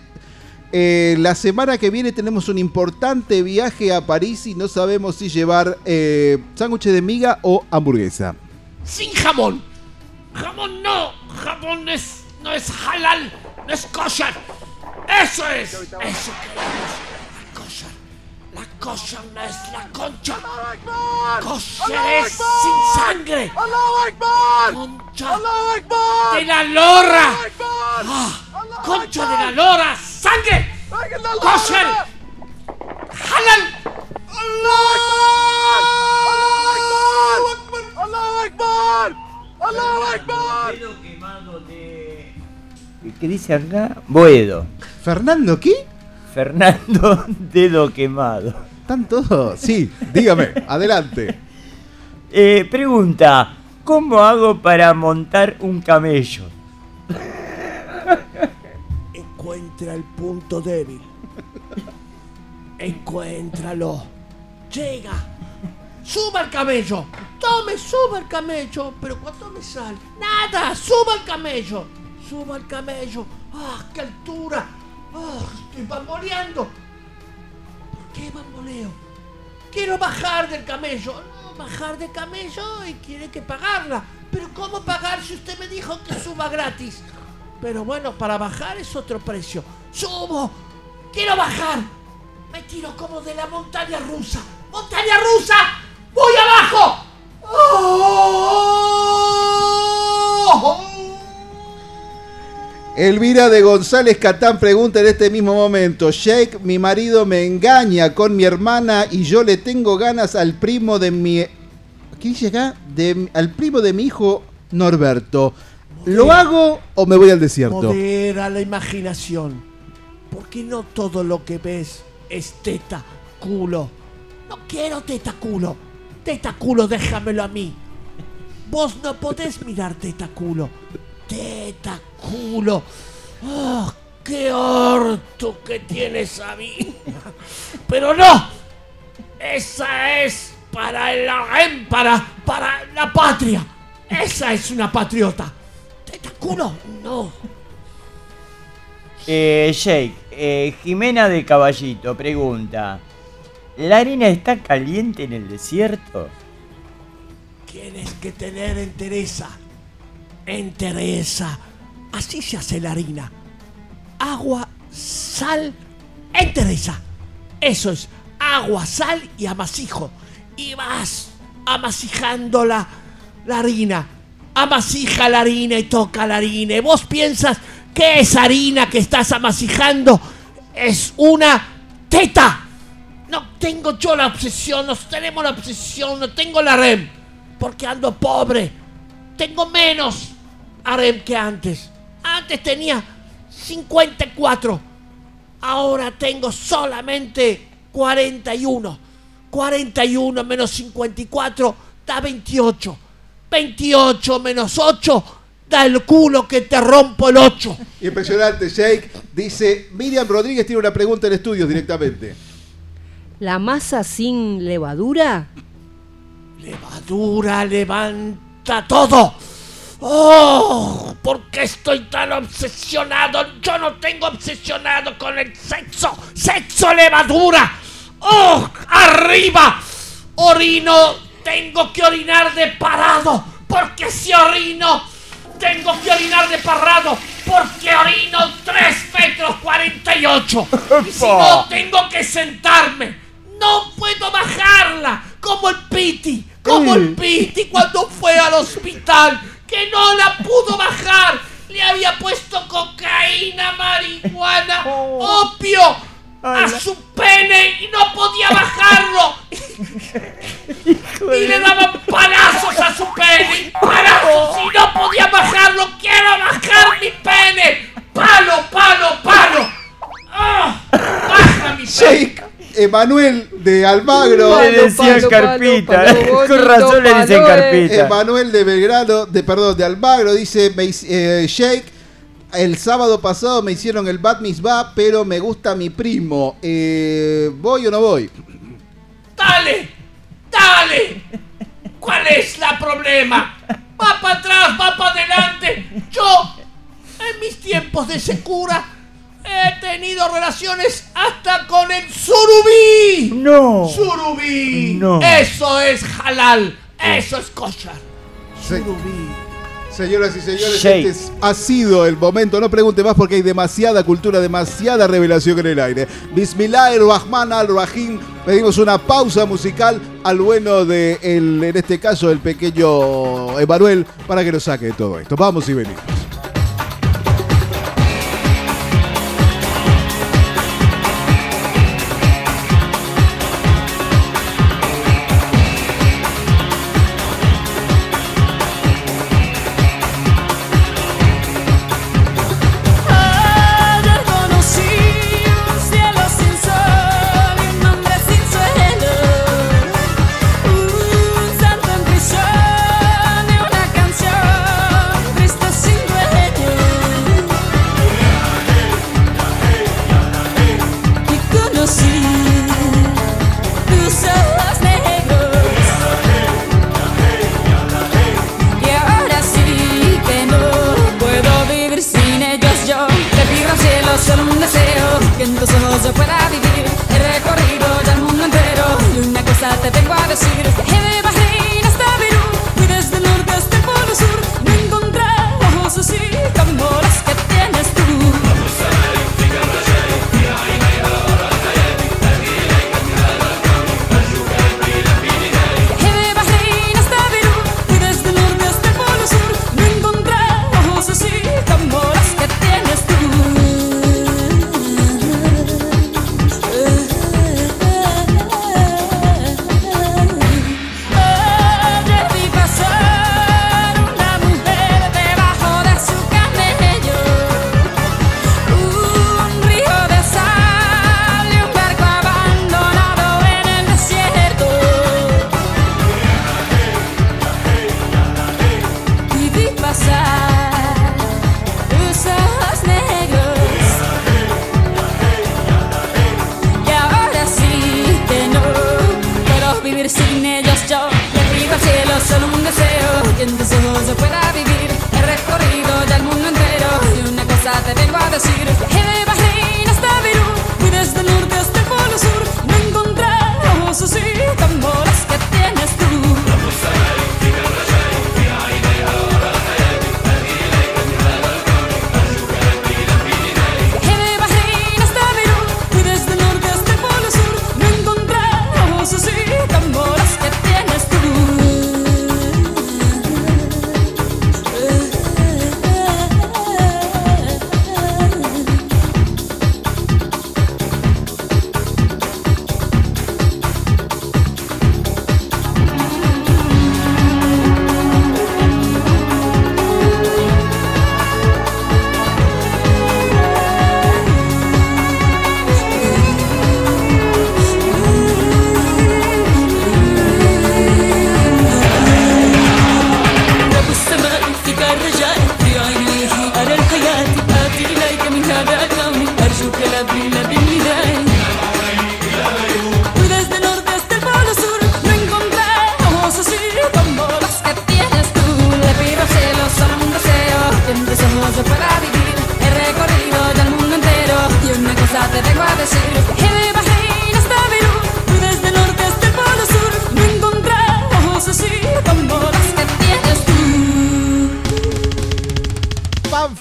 Eh, la semana que viene tenemos un importante viaje a París y no sabemos si llevar eh, sándwiches de miga o hamburguesa. Sin jamón. Jamón no. Jamón es, no es halal. No es kosher. Eso es. Eso queremos. La kosher no es la concha. Kosher es sin sangre. Concha de la lora. Ah, concha de la lora. Sangre. Kosher. Halal. ¿Qué dice acá? Boedo. ¿Fernando qué? Fernando Dedo Quemado. ¿Están todos? Sí, dígame, adelante. Eh, pregunta, ¿cómo hago para montar un camello? Encuentra el punto débil. Encuéntralo. Llega. Suba al camello. Tome, suba al camello. Pero ¿cuánto me sale? Nada. Suba al camello. Suba al camello. ¡Ah, qué altura! ¡Ah, estoy bamboleando! ¿Por qué bamboleo? Quiero bajar del camello. No, bajar del camello y quiere que pagarla. Pero ¿cómo pagar si usted me dijo que suba gratis? Pero bueno, para bajar es otro precio. ¡Subo! ¡Quiero bajar! Me tiro como de la montaña rusa. ¡Montaña rusa! ¡Voy abajo! Elvira de González Catán pregunta en este mismo momento, Jake, mi marido me engaña con mi hermana y yo le tengo ganas al primo de mi... ¿Qué dice acá? De, al primo de mi hijo Norberto. ¿Lo hago o me voy al desierto? Modera la imaginación. Porque no todo lo que ves es teta, culo. No quiero teta, culo. Teta, culo, déjamelo a mí. Vos no podés mirar teta, culo. Teta, culo. ¡Oh, qué orto que tienes a mí! Pero no. Esa es para el para, para la patria. Esa es una patriota. Teta, culo, no. Eh, Jake, eh, Jimena de Caballito pregunta, ¿la harina está caliente en el desierto? Tienes que tener entereza. Entereza. Así se hace la harina. Agua, sal, entereza. Eso es agua, sal y amasijo. Y vas amasijando la, la harina. Amasija la harina y toca la harina. Y vos piensas que esa harina que estás amasijando es una teta. No tengo yo la obsesión, no tenemos la obsesión, no tengo la REM. Porque ando pobre. Tengo menos harem que antes. Antes tenía 54. Ahora tengo solamente 41. 41 menos 54 da 28. 28 menos 8 da el culo que te rompo el 8. Impresionante, Jake. Dice, Miriam Rodríguez tiene una pregunta en estudios directamente. ¿La masa sin levadura? Levadura levanta todo. ¡Oh! ¿Por qué estoy tan obsesionado? Yo no tengo obsesionado con el sexo. ¡Sexo levadura! ¡Oh! ¡Arriba! Orino. Tengo que orinar de parado. Porque si orino, tengo que orinar de parado. Porque orino 3 metros 48. Y si no, tengo que sentarme. No puedo bajarla. Como el Piti. Como el Piti cuando fue al hospital. Que no la pudo bajar. Le había puesto cocaína, marihuana, opio a su pene y no podía bajarlo. Y le daban palazos a su pene. Palazos y no podía bajarlo. Quiero bajar mi pene. Palo, palo, palo. ¡Ah! Baja mi pene. Emanuel de Almagro. Le decían palo, Carpita. Palo, Con razón le dicen eh. Carpita. Emanuel de Belgrano, de perdón, de Almagro, dice eh, El sábado pasado me hicieron el Bat pero me gusta mi primo. Eh, ¿Voy o no voy? ¡Dale! ¡Dale! ¿Cuál es la problema? ¡Va para atrás, va para adelante! Yo, en mis tiempos de secura, He tenido relaciones hasta con el surubí. No. Surubí. No. Eso es halal. Eso es kosher. Surubí. Señoras y señores, Shake. este ha sido el momento. No pregunte más porque hay demasiada cultura, demasiada revelación en el aire. Bismillah Rahman al Rahim. Pedimos una pausa musical al bueno de, el, en este caso, el pequeño Emanuel, para que nos saque de todo esto. Vamos y venimos.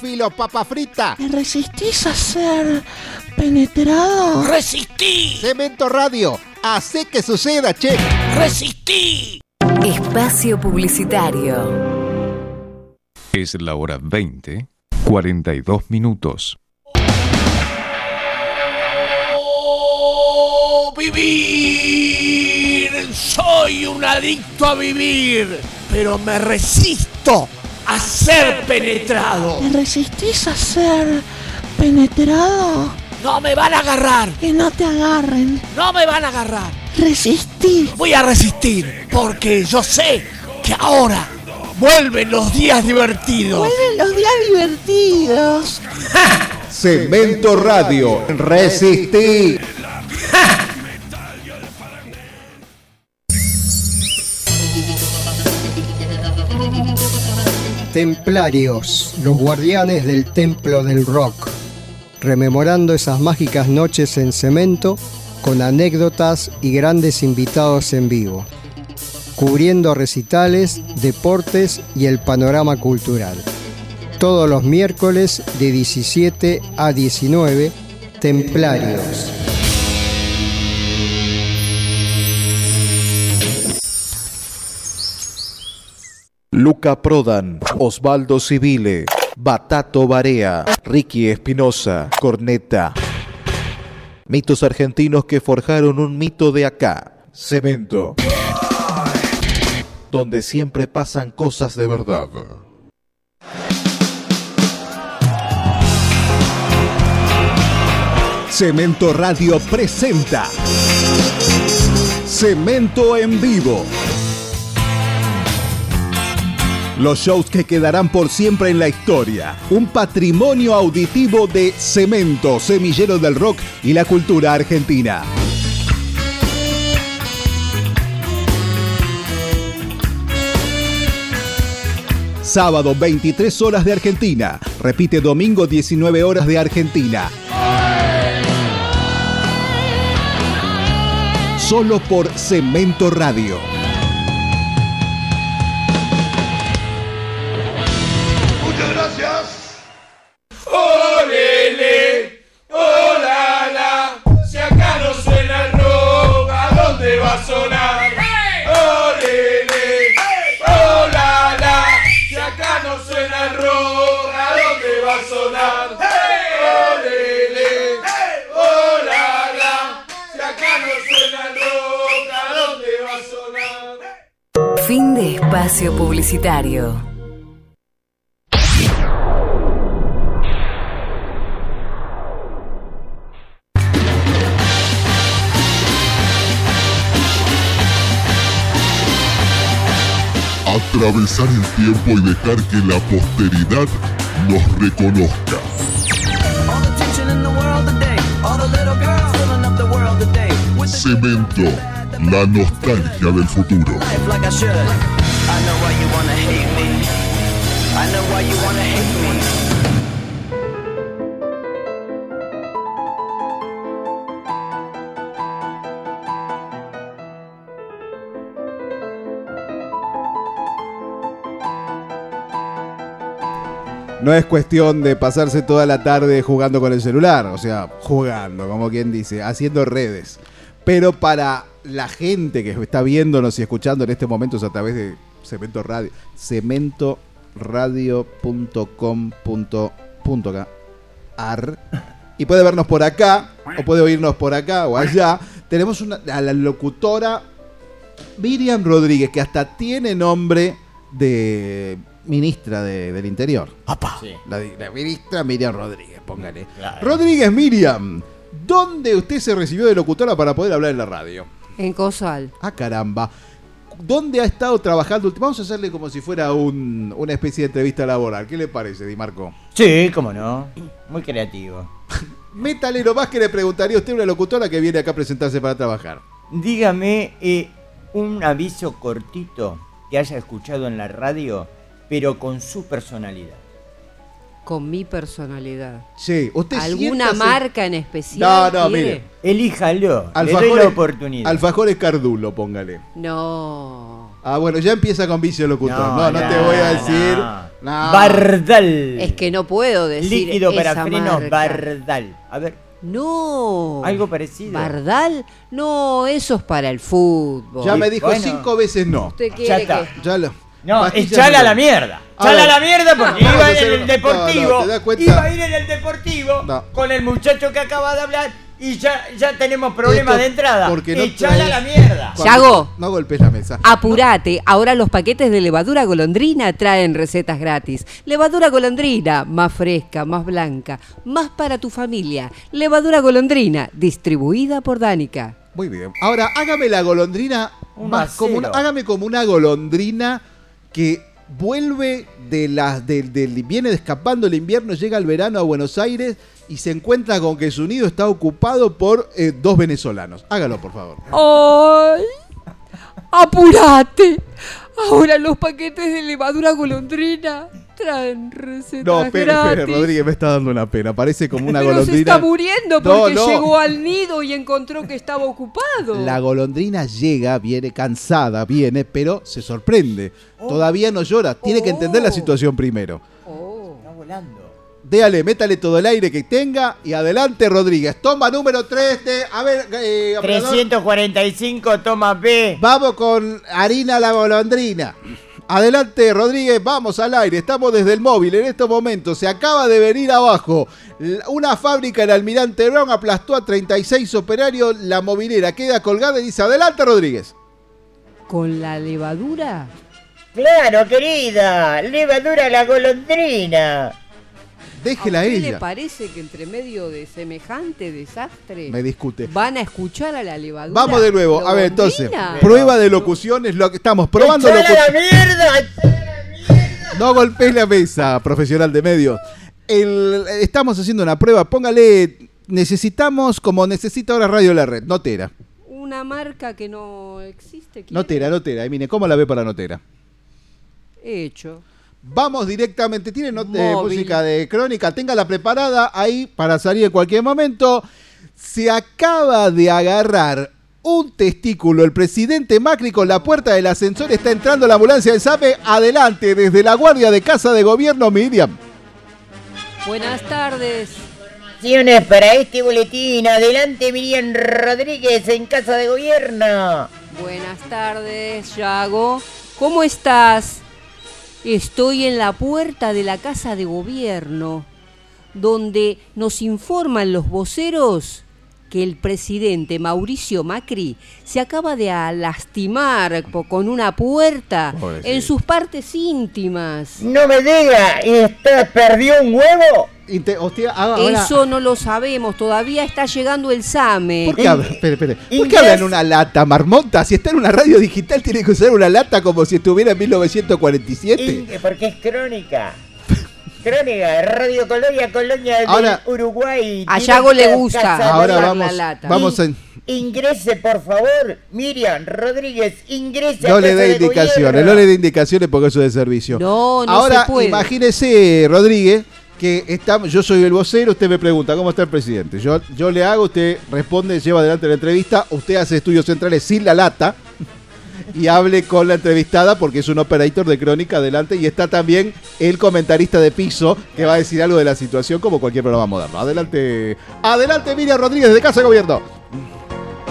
filo, papa frita. ¿Te resistís a ser penetrado? ¡Resistí! Cemento Radio, hace que suceda, che. ¡Resistí! Espacio Publicitario. Es la hora 20, 42 minutos. Oh, ¡Vivir! Soy un adicto a vivir, pero me resisto a ser penetrado. Resistís a ser penetrado? No me van a agarrar. Que no te agarren. No me van a agarrar. Resistir. Voy a resistir porque yo sé que ahora vuelven los días divertidos. Vuelven los días divertidos. Cemento Radio. Resistir. Templarios, los guardianes del templo del rock, rememorando esas mágicas noches en cemento con anécdotas y grandes invitados en vivo, cubriendo recitales, deportes y el panorama cultural. Todos los miércoles de 17 a 19, Templarios. Luca Prodan, Osvaldo Civile, Batato Barea, Ricky Espinosa, Corneta. Mitos argentinos que forjaron un mito de acá. Cemento. Donde siempre pasan cosas de verdad. Cemento Radio presenta Cemento en vivo. Los shows que quedarán por siempre en la historia. Un patrimonio auditivo de Cemento, semillero del rock y la cultura argentina. Sábado 23 horas de Argentina. Repite domingo 19 horas de Argentina. Solo por Cemento Radio. Atravesar el tiempo y dejar que la posteridad nos reconozca. Cemento, la nostalgia del futuro. Know why you wanna hate me. I know why you wanna hate me. No es cuestión de pasarse toda la tarde jugando con el celular, o sea, jugando, como quien dice, haciendo redes. Pero para la gente que está viéndonos y escuchando en este momento a través de Cemento Radio, cementoradio.com.ar y puede vernos por acá o puede oírnos por acá o allá. Tenemos una, a la locutora Miriam Rodríguez, que hasta tiene nombre de ministra de- del Interior. La, di- la ministra Miriam Rodríguez, póngale. Rodríguez Miriam, ¿dónde usted se recibió de locutora para poder hablar en la radio? En Cosal. Ah, caramba. ¿Dónde ha estado trabajando? Vamos a hacerle como si fuera un- una especie de entrevista laboral. ¿Qué le parece, Di Marco? Sí, cómo no. Muy creativo. Metalero más que le preguntaría a usted una locutora que viene acá a presentarse para trabajar. Dígame eh, un aviso cortito que haya escuchado en la radio, pero con su personalidad. Con mi personalidad. Sí, usted ¿Alguna siéntase- marca en especial? No, no, quiere? mire. Elíjalo. Le doy Alfajores, la oportunidad. Alfajores Cardulo, póngale. No. Ah, bueno, ya empieza con vicio locutor. No, No, no, no, te voy a decir. No. Bardal. Es que no puedo decir Líquido para frenos marca. Bardal. A ver. No. Algo parecido. ¿Bardal? No, eso es para el fútbol. Ya me dijo Bueno. cinco veces no. ¿Usted Ya quiere está. que.? Ya lo. No, echala de a la mierda. A Echala a ver. la mierda porque iba a en el deportivo. Iba a ir en el deportivo No. con el muchacho que acaba de hablar y ya, ya tenemos problemas Esto de entrada. porque no Echala la mierda. Yago. No golpes la mesa. Apurate, ahora los paquetes de levadura golondrina traen recetas gratis. Levadura golondrina, más fresca, más blanca, más para tu familia. Levadura golondrina, distribuida por Dánica. Muy bien. Ahora, hágame la golondrina más como hágame como una golondrina que vuelve de las del, del- viene escapando el invierno, llega al verano a Buenos Aires y se encuentra con que su nido está ocupado por eh, dos venezolanos. Hágalo, por favor. ¡Ay! ¡Apurate! Ahora los paquetes de levadura golondrina traen recetas No, espere, espere. Rodríguez, me está dando una pena. Parece como una Pero se golondrina. está muriendo porque no. llegó al nido y encontró que estaba ocupado. La golondrina llega, viene cansada, viene, pero se sorprende. Todavía no llora. Tiene que entender la situación primero. Está volando. Déale, métale todo el aire que tenga y adelante, Rodríguez. Toma número 3 de. A ver, eh, operador. 345, toma B. Vamos con harina la golondrina. Adelante, Rodríguez, vamos al aire. Estamos desde el móvil en estos momentos. Se acaba de venir abajo. Una fábrica en Almirante Brown aplastó a 36 operarios. La movilera queda colgada y dice: Adelante, Rodríguez. ¿Con la levadura? Claro, querida. Levadura a la golondrina. Déjela a ¿Qué le ella. parece que entre medio de semejante desastre Me discute. van a escuchar a la levadura? Vamos de nuevo. A ver, entonces. Prueba de locución es lo que estamos probando. ¡Echala locu- la mierda! No golpees la mesa, profesional de medios. El- estamos haciendo una prueba. Póngale. Necesitamos, como necesita ahora Radio La Red, Notera. Una marca que no existe. ¿quiere? Notera, Notera. Y mire, ¿cómo la ve para Notera? Hecho. Vamos directamente. Tiene eh, música de crónica. Téngala preparada ahí para salir en cualquier momento. Se acaba de agarrar un testículo. El presidente Macri con la puerta del ascensor está entrando la ambulancia de SAPE. Adelante, desde la guardia de casa de gobierno, Miriam. Buenas tardes. Acciones para este boletín. Adelante, Miriam Rodríguez en Casa de Gobierno. Buenas tardes, Yago. ¿Cómo estás? Estoy en la puerta de la casa de gobierno, donde nos informan los voceros que el presidente Mauricio Macri se acaba de lastimar con una puerta Pobrecito. en sus partes íntimas. No me diga, ¿está perdió un huevo? Eso no lo sabemos, todavía está llegando el SAME. ¿Por qué, habla, espere, espere. ¿Por qué habla en una lata, marmota? Si está en una radio digital, tiene que usar una lata como si estuviera en 1947. Y- Porque es crónica. Crónica, Radio Colonia, Colonia del Ahora- Uruguay. A Yago le gusta Ahora vamos, la lata. vamos a... Ingrese, por favor, Miriam Rodríguez, ingrese No a le dé de indicaciones, Gobierno. no le dé indicaciones porque eso es de servicio. No, no Ahora, se puede. imagínese, Rodríguez, que yo soy el vocero, usted me pregunta, ¿cómo está el presidente? Yo, yo le hago, usted responde, lleva adelante la entrevista, usted hace estudios centrales sin la lata y hable con la entrevistada porque es un operator de crónica adelante y está también el comentarista de piso que va a decir algo de la situación como cualquier programa moderno. Adelante, adelante Miriam Rodríguez de Casa de Gobierno.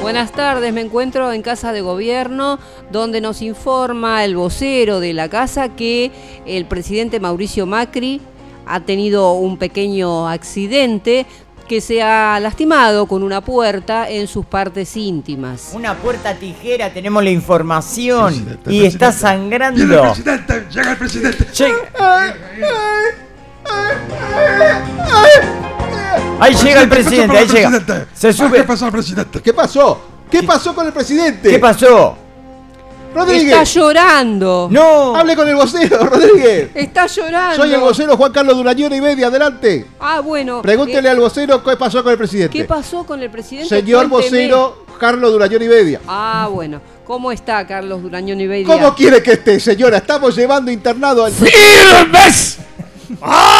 Buenas tardes, me encuentro en casa de gobierno donde nos informa el vocero de la casa que el presidente Mauricio Macri ha tenido un pequeño accidente que se ha lastimado con una puerta en sus partes íntimas. Una puerta tijera, tenemos la información. y está sangrando. Viene el presidente, llega el presidente. Ahí llega el presidente, ahí llega. Se sube. ¿Qué pasó al presidente? ¿Qué pasó? ¿Qué pasó con el presidente? ¿Qué pasó? Rodríguez. Está llorando. No. Hable con el vocero, Rodríguez. Está llorando. Soy el vocero Juan Carlos Durañón y media, adelante. Ah, bueno. Pregúntele eh, al vocero qué pasó con el presidente. ¿Qué pasó con el presidente? Señor Cuénteme. vocero Carlos Durañón y media. Ah, bueno. ¿Cómo está Carlos Durañón y Bedia? ¿Cómo quiere que esté, señora? Estamos llevando internado al... ¡Firmes! ¡Adelante!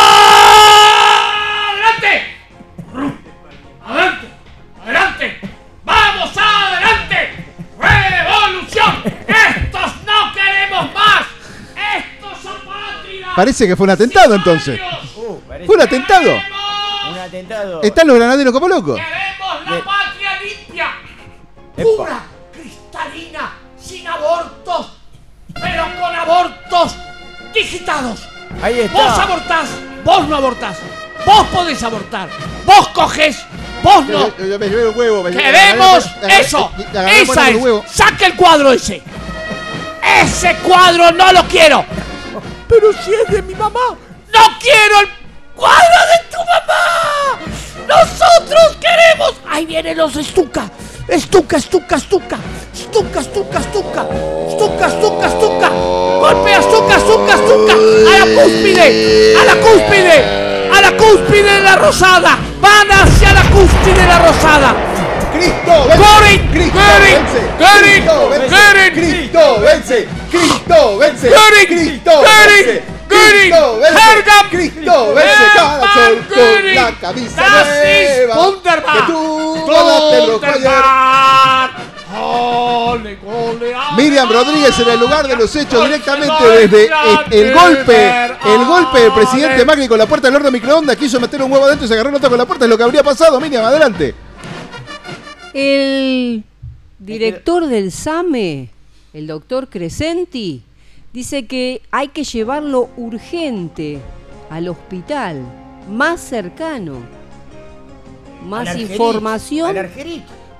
Parece que fue un atentado entonces. Uh, Fue un atentado. Un atentado. Están los granaderos como locos. ¡Queremos la patria limpia! Epa. ¡Pura, cristalina, sin abortos! ¡Pero con abortos digitados! Ahí está. Vos abortás, vos no abortás. Vos podés abortar. Vos coges, vos no. Yo- yo me llevé el huevo. me llevé- ¡Queremos agarré- eso! agarré- agarré por ¡Esa es! ¡Saque el cuadro ese! ¡Ese cuadro no lo quiero! Pero si es de mi mamá. ¡No quiero el cuadro de tu mamá! ¡Nosotros queremos! ¡Ahí vienen los estuca! ¡Estuca, estuca, estuca! ¡Estuca, estuca, estuca! ¡Estuca, estuca, estuca! ¡Golpea, estuca, estuca, estuca! ¡A la cúspide! ¡A la cúspide! ¡A la cúspide de la rosada! ¡Van hacia la cúspide de la rosada! ¡Cristo! vence! ¡Cristo! Vence! ¡Cristo! vence! ¡Cristo! vence! ¡Cristo! vence! ¡Cristo! ¡Get vence! it! Cristóbal, Hergam, Cristóbal se casa con la camisa nueva. Que tú ganaste rojo ayer. Miriam Rodríguez en el lugar de los hechos directamente desde el, el golpe, el golpe del presidente Macri con la puerta del horno microondas quiso meter un huevo adentro y se agarró nota con la puerta, es lo que habría pasado, Miriam, adelante. El director del SAME, el doctor Crescenti, dice que hay que llevarlo urgente al hospital, más cercano. Más Al información. al.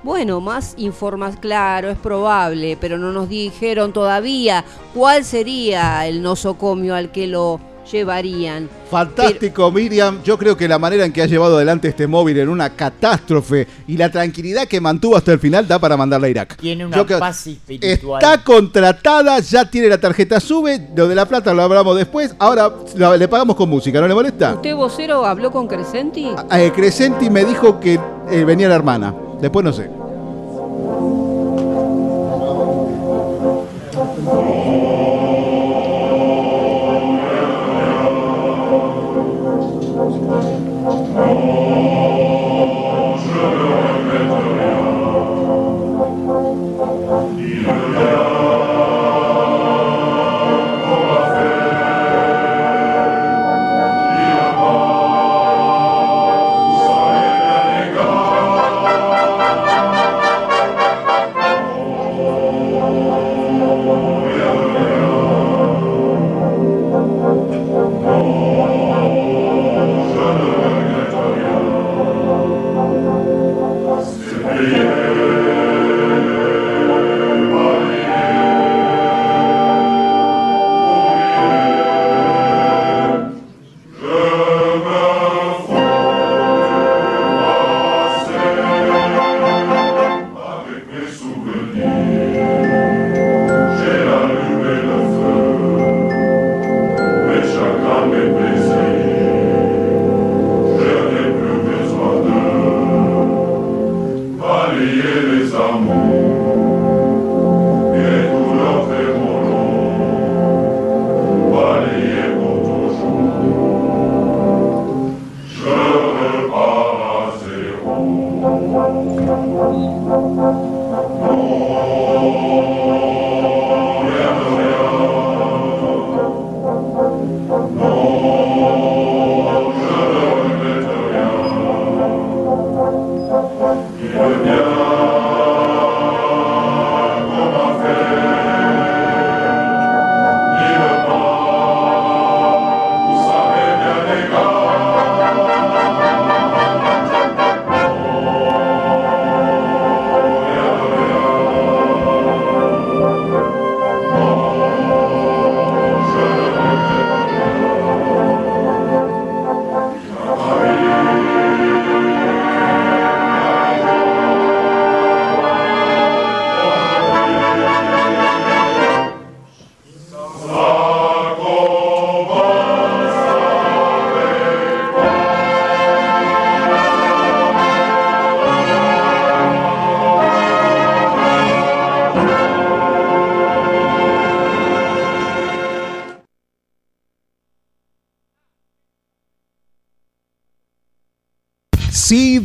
Bueno, más información, claro, es probable, pero no nos dijeron todavía cuál sería el nosocomio al que lo llevarían. Fantástico, Miriam. Yo creo que la manera en que has llevado adelante este móvil en una catástrofe y la tranquilidad que mantuvo hasta el final da para mandarla a Irak. Tiene una creo- paz espiritual. Está contratada, ya tiene la tarjeta sube, lo de la plata lo hablamos después, ahora le pagamos con música, ¿no le molesta? ¿Usted, vocero, habló con Crescenti? Eh, Crescenti me dijo que eh, venía la hermana, después no sé.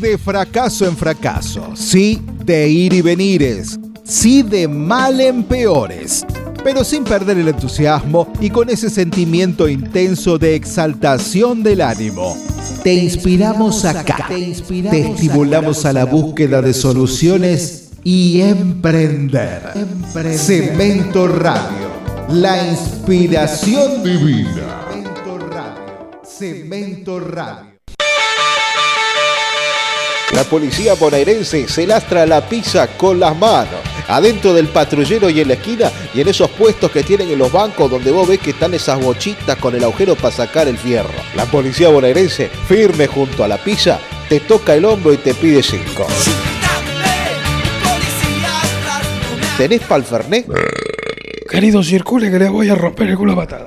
De fracaso en fracaso, sí de ir y venires, sí de mal en peores, pero sin perder el entusiasmo y con ese sentimiento intenso de exaltación del ánimo. Te inspiramos acá, te estimulamos a la búsqueda de soluciones y emprender. Cemento Radio, la inspiración divina. Cemento Radio, Cemento Radio. La policía bonaerense se lastra la pizza con las manos. Adentro del patrullero y en la esquina y en esos puestos que tienen en los bancos donde vos ves que están esas bochitas con el agujero para sacar el fierro. La policía bonaerense, firme junto a la pizza, te toca el hombro y te pide cinco. ¿Tenés pa'l Fernet? Querido, circule que le voy a romper el culo a patada.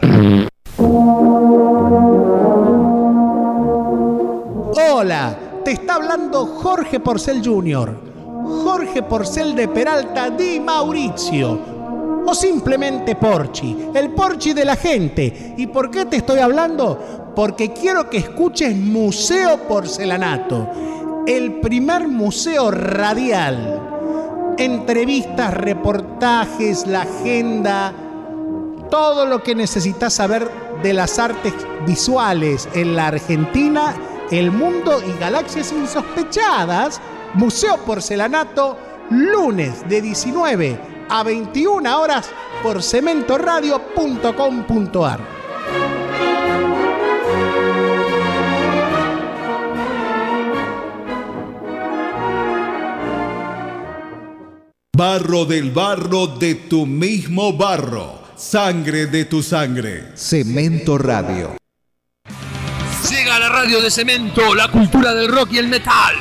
Hola, está hablando Jorge Porcel Jr. Jorge Porcel de Peralta Di Mauricio. o simplemente Porchi, el Porchi de la gente. ¿Y por qué te estoy hablando? Porque quiero que escuches Museo Porcelanato, el primer museo radial. Entrevistas, reportajes, la agenda, todo lo que necesitas saber de las artes visuales en la Argentina, el mundo y galaxias insospechadas. Museo Porcelanato, lunes de 19 a 21 horas por cementoradio.com.ar. Barro del barro de tu mismo barro. Sangre de tu sangre. Cemento Radio. A la radio de cemento, la cultura del rock y el metal.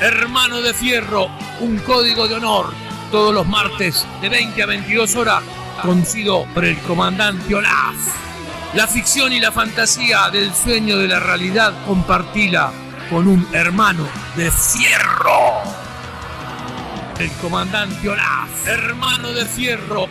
Hermano de Fierro, un código de honor. Todos los martes de 20 a 22 horas, conocido por el comandante Olaf. La ficción y la fantasía del sueño de la realidad compartila con un hermano de Fierro. El comandante Olaf, hermano de Fierro,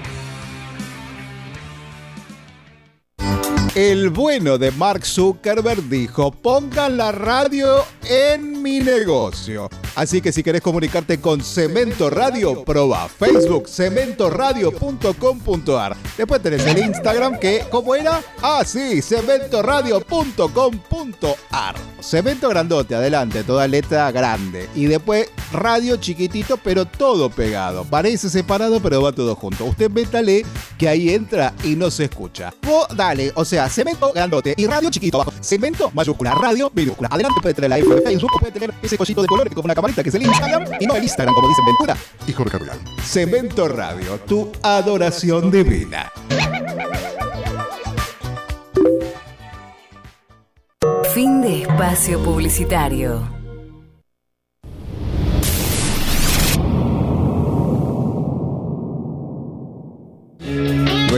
El bueno de Mark Zuckerberg dijo, pongan la radio en mi negocio. Así que si querés comunicarte con Cemento Radio, proba Facebook, cementoradio.com.ar. Después tenés el Instagram que, ¿cómo era? Ah, sí, cementoradio.com.ar. Cemento grandote, adelante, toda letra grande. Y después radio chiquitito, pero todo pegado. Parece separado, pero va todo junto. Usted métale que ahí entra y no se escucha. Vos dale, o sea, cemento grandote y radio chiquito abajo. Cemento mayúscula, radio minúscula. Adelante puede tener la F de Facebook puede tener ese cosito de colores como una camarita que es el Instagram y no el Instagram como dicen Ventura y Jorge Real. Cemento Radio, tu adoración divina. Fin de espacio publicitario.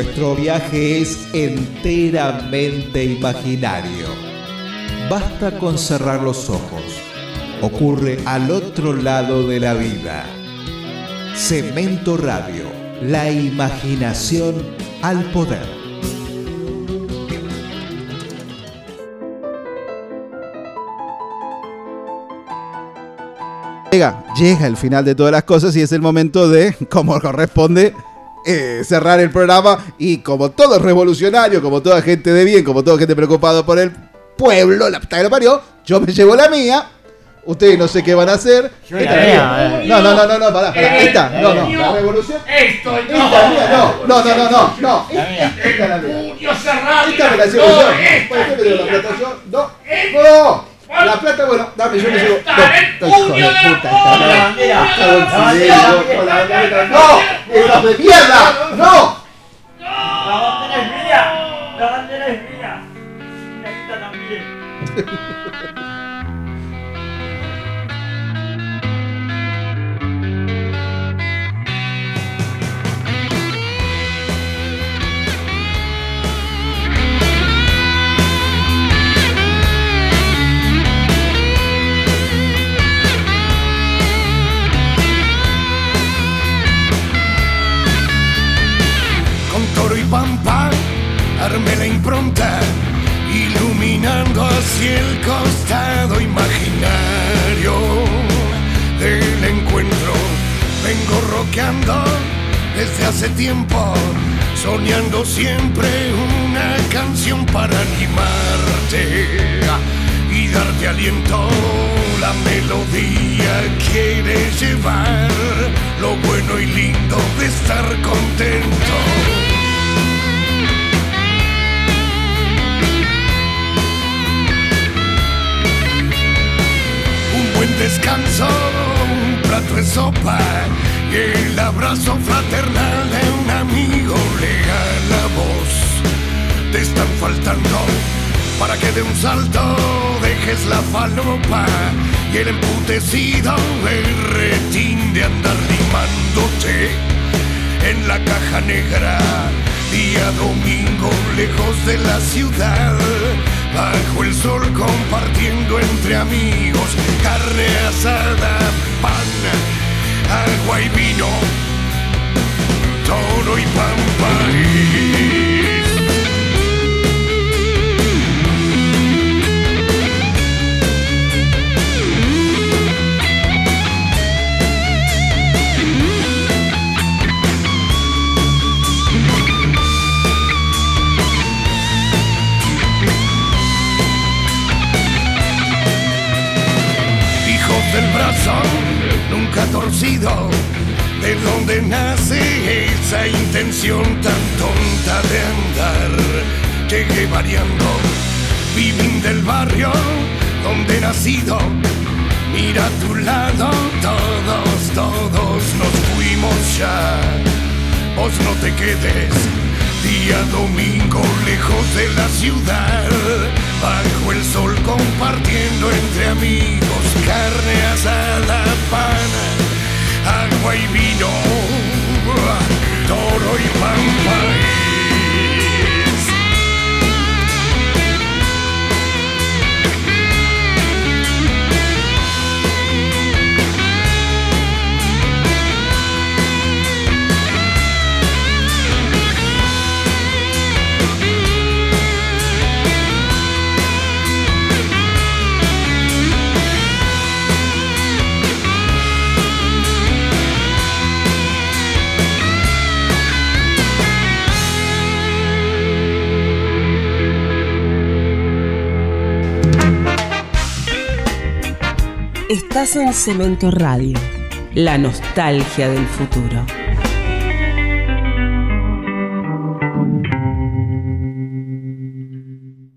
Nuestro viaje es enteramente imaginario. Basta con cerrar los ojos. Ocurre al otro lado de la vida. Cemento Radio, la imaginación al poder. Llega, llega el final de todas las cosas y es el momento de, como corresponde, eh, cerrar el programa. Y como todo revolucionario, como toda gente de bien, como toda gente preocupado por el pueblo, la puta que lo parió, yo me llevo la mía. Ustedes no sé qué van a hacer. Yo Esta la mía, mía. eh. No, no, no, no, no, pará, pará. Eh, Esta, no, no. eh, La revolución. Esto Esta es mía, no, no, no, no, no, no. Esta es la mía. Puño cerrado. Esta me la llevo yo. ¿Por qué me dio la plata yo? No, no. La plata, bueno, dame, yo me llevo. No, hijo de puta, esta La. Esta La la bandera. ¡No! ¡Hijos de mierda! ¡No! La bandera es mía. La bandera es mía. Y esta también. y pampa, armé la impronta, iluminando hacia el costado imaginario del encuentro. Vengo roqueando desde hace tiempo, soñando siempre una canción para animarte y darte aliento. La melodía quiere llevar lo bueno y lindo de estar contento. Descanso, un plato de sopa y el abrazo fraternal de un amigo le da la voz. Te están faltando para que de un salto dejes la falopa y el emputecido berretín de andar limándote en la caja negra. Día domingo lejos de la ciudad, bajo el sol compartiendo entre amigos carne asada, pan, agua y vino, toro y pan corazón nunca torcido, de donde nace esa intención tan tonta de andar. Llegué variando, vivín del barrio donde nacido. Mira a tu lado, todos, todos nos fuimos ya. Vos no te quedes, día domingo lejos de la ciudad, bajo el sol compartiendo entre amigos carne asada, pan, agua y vino, toro y pampa. Estás en Cemento Radio, la nostalgia del futuro.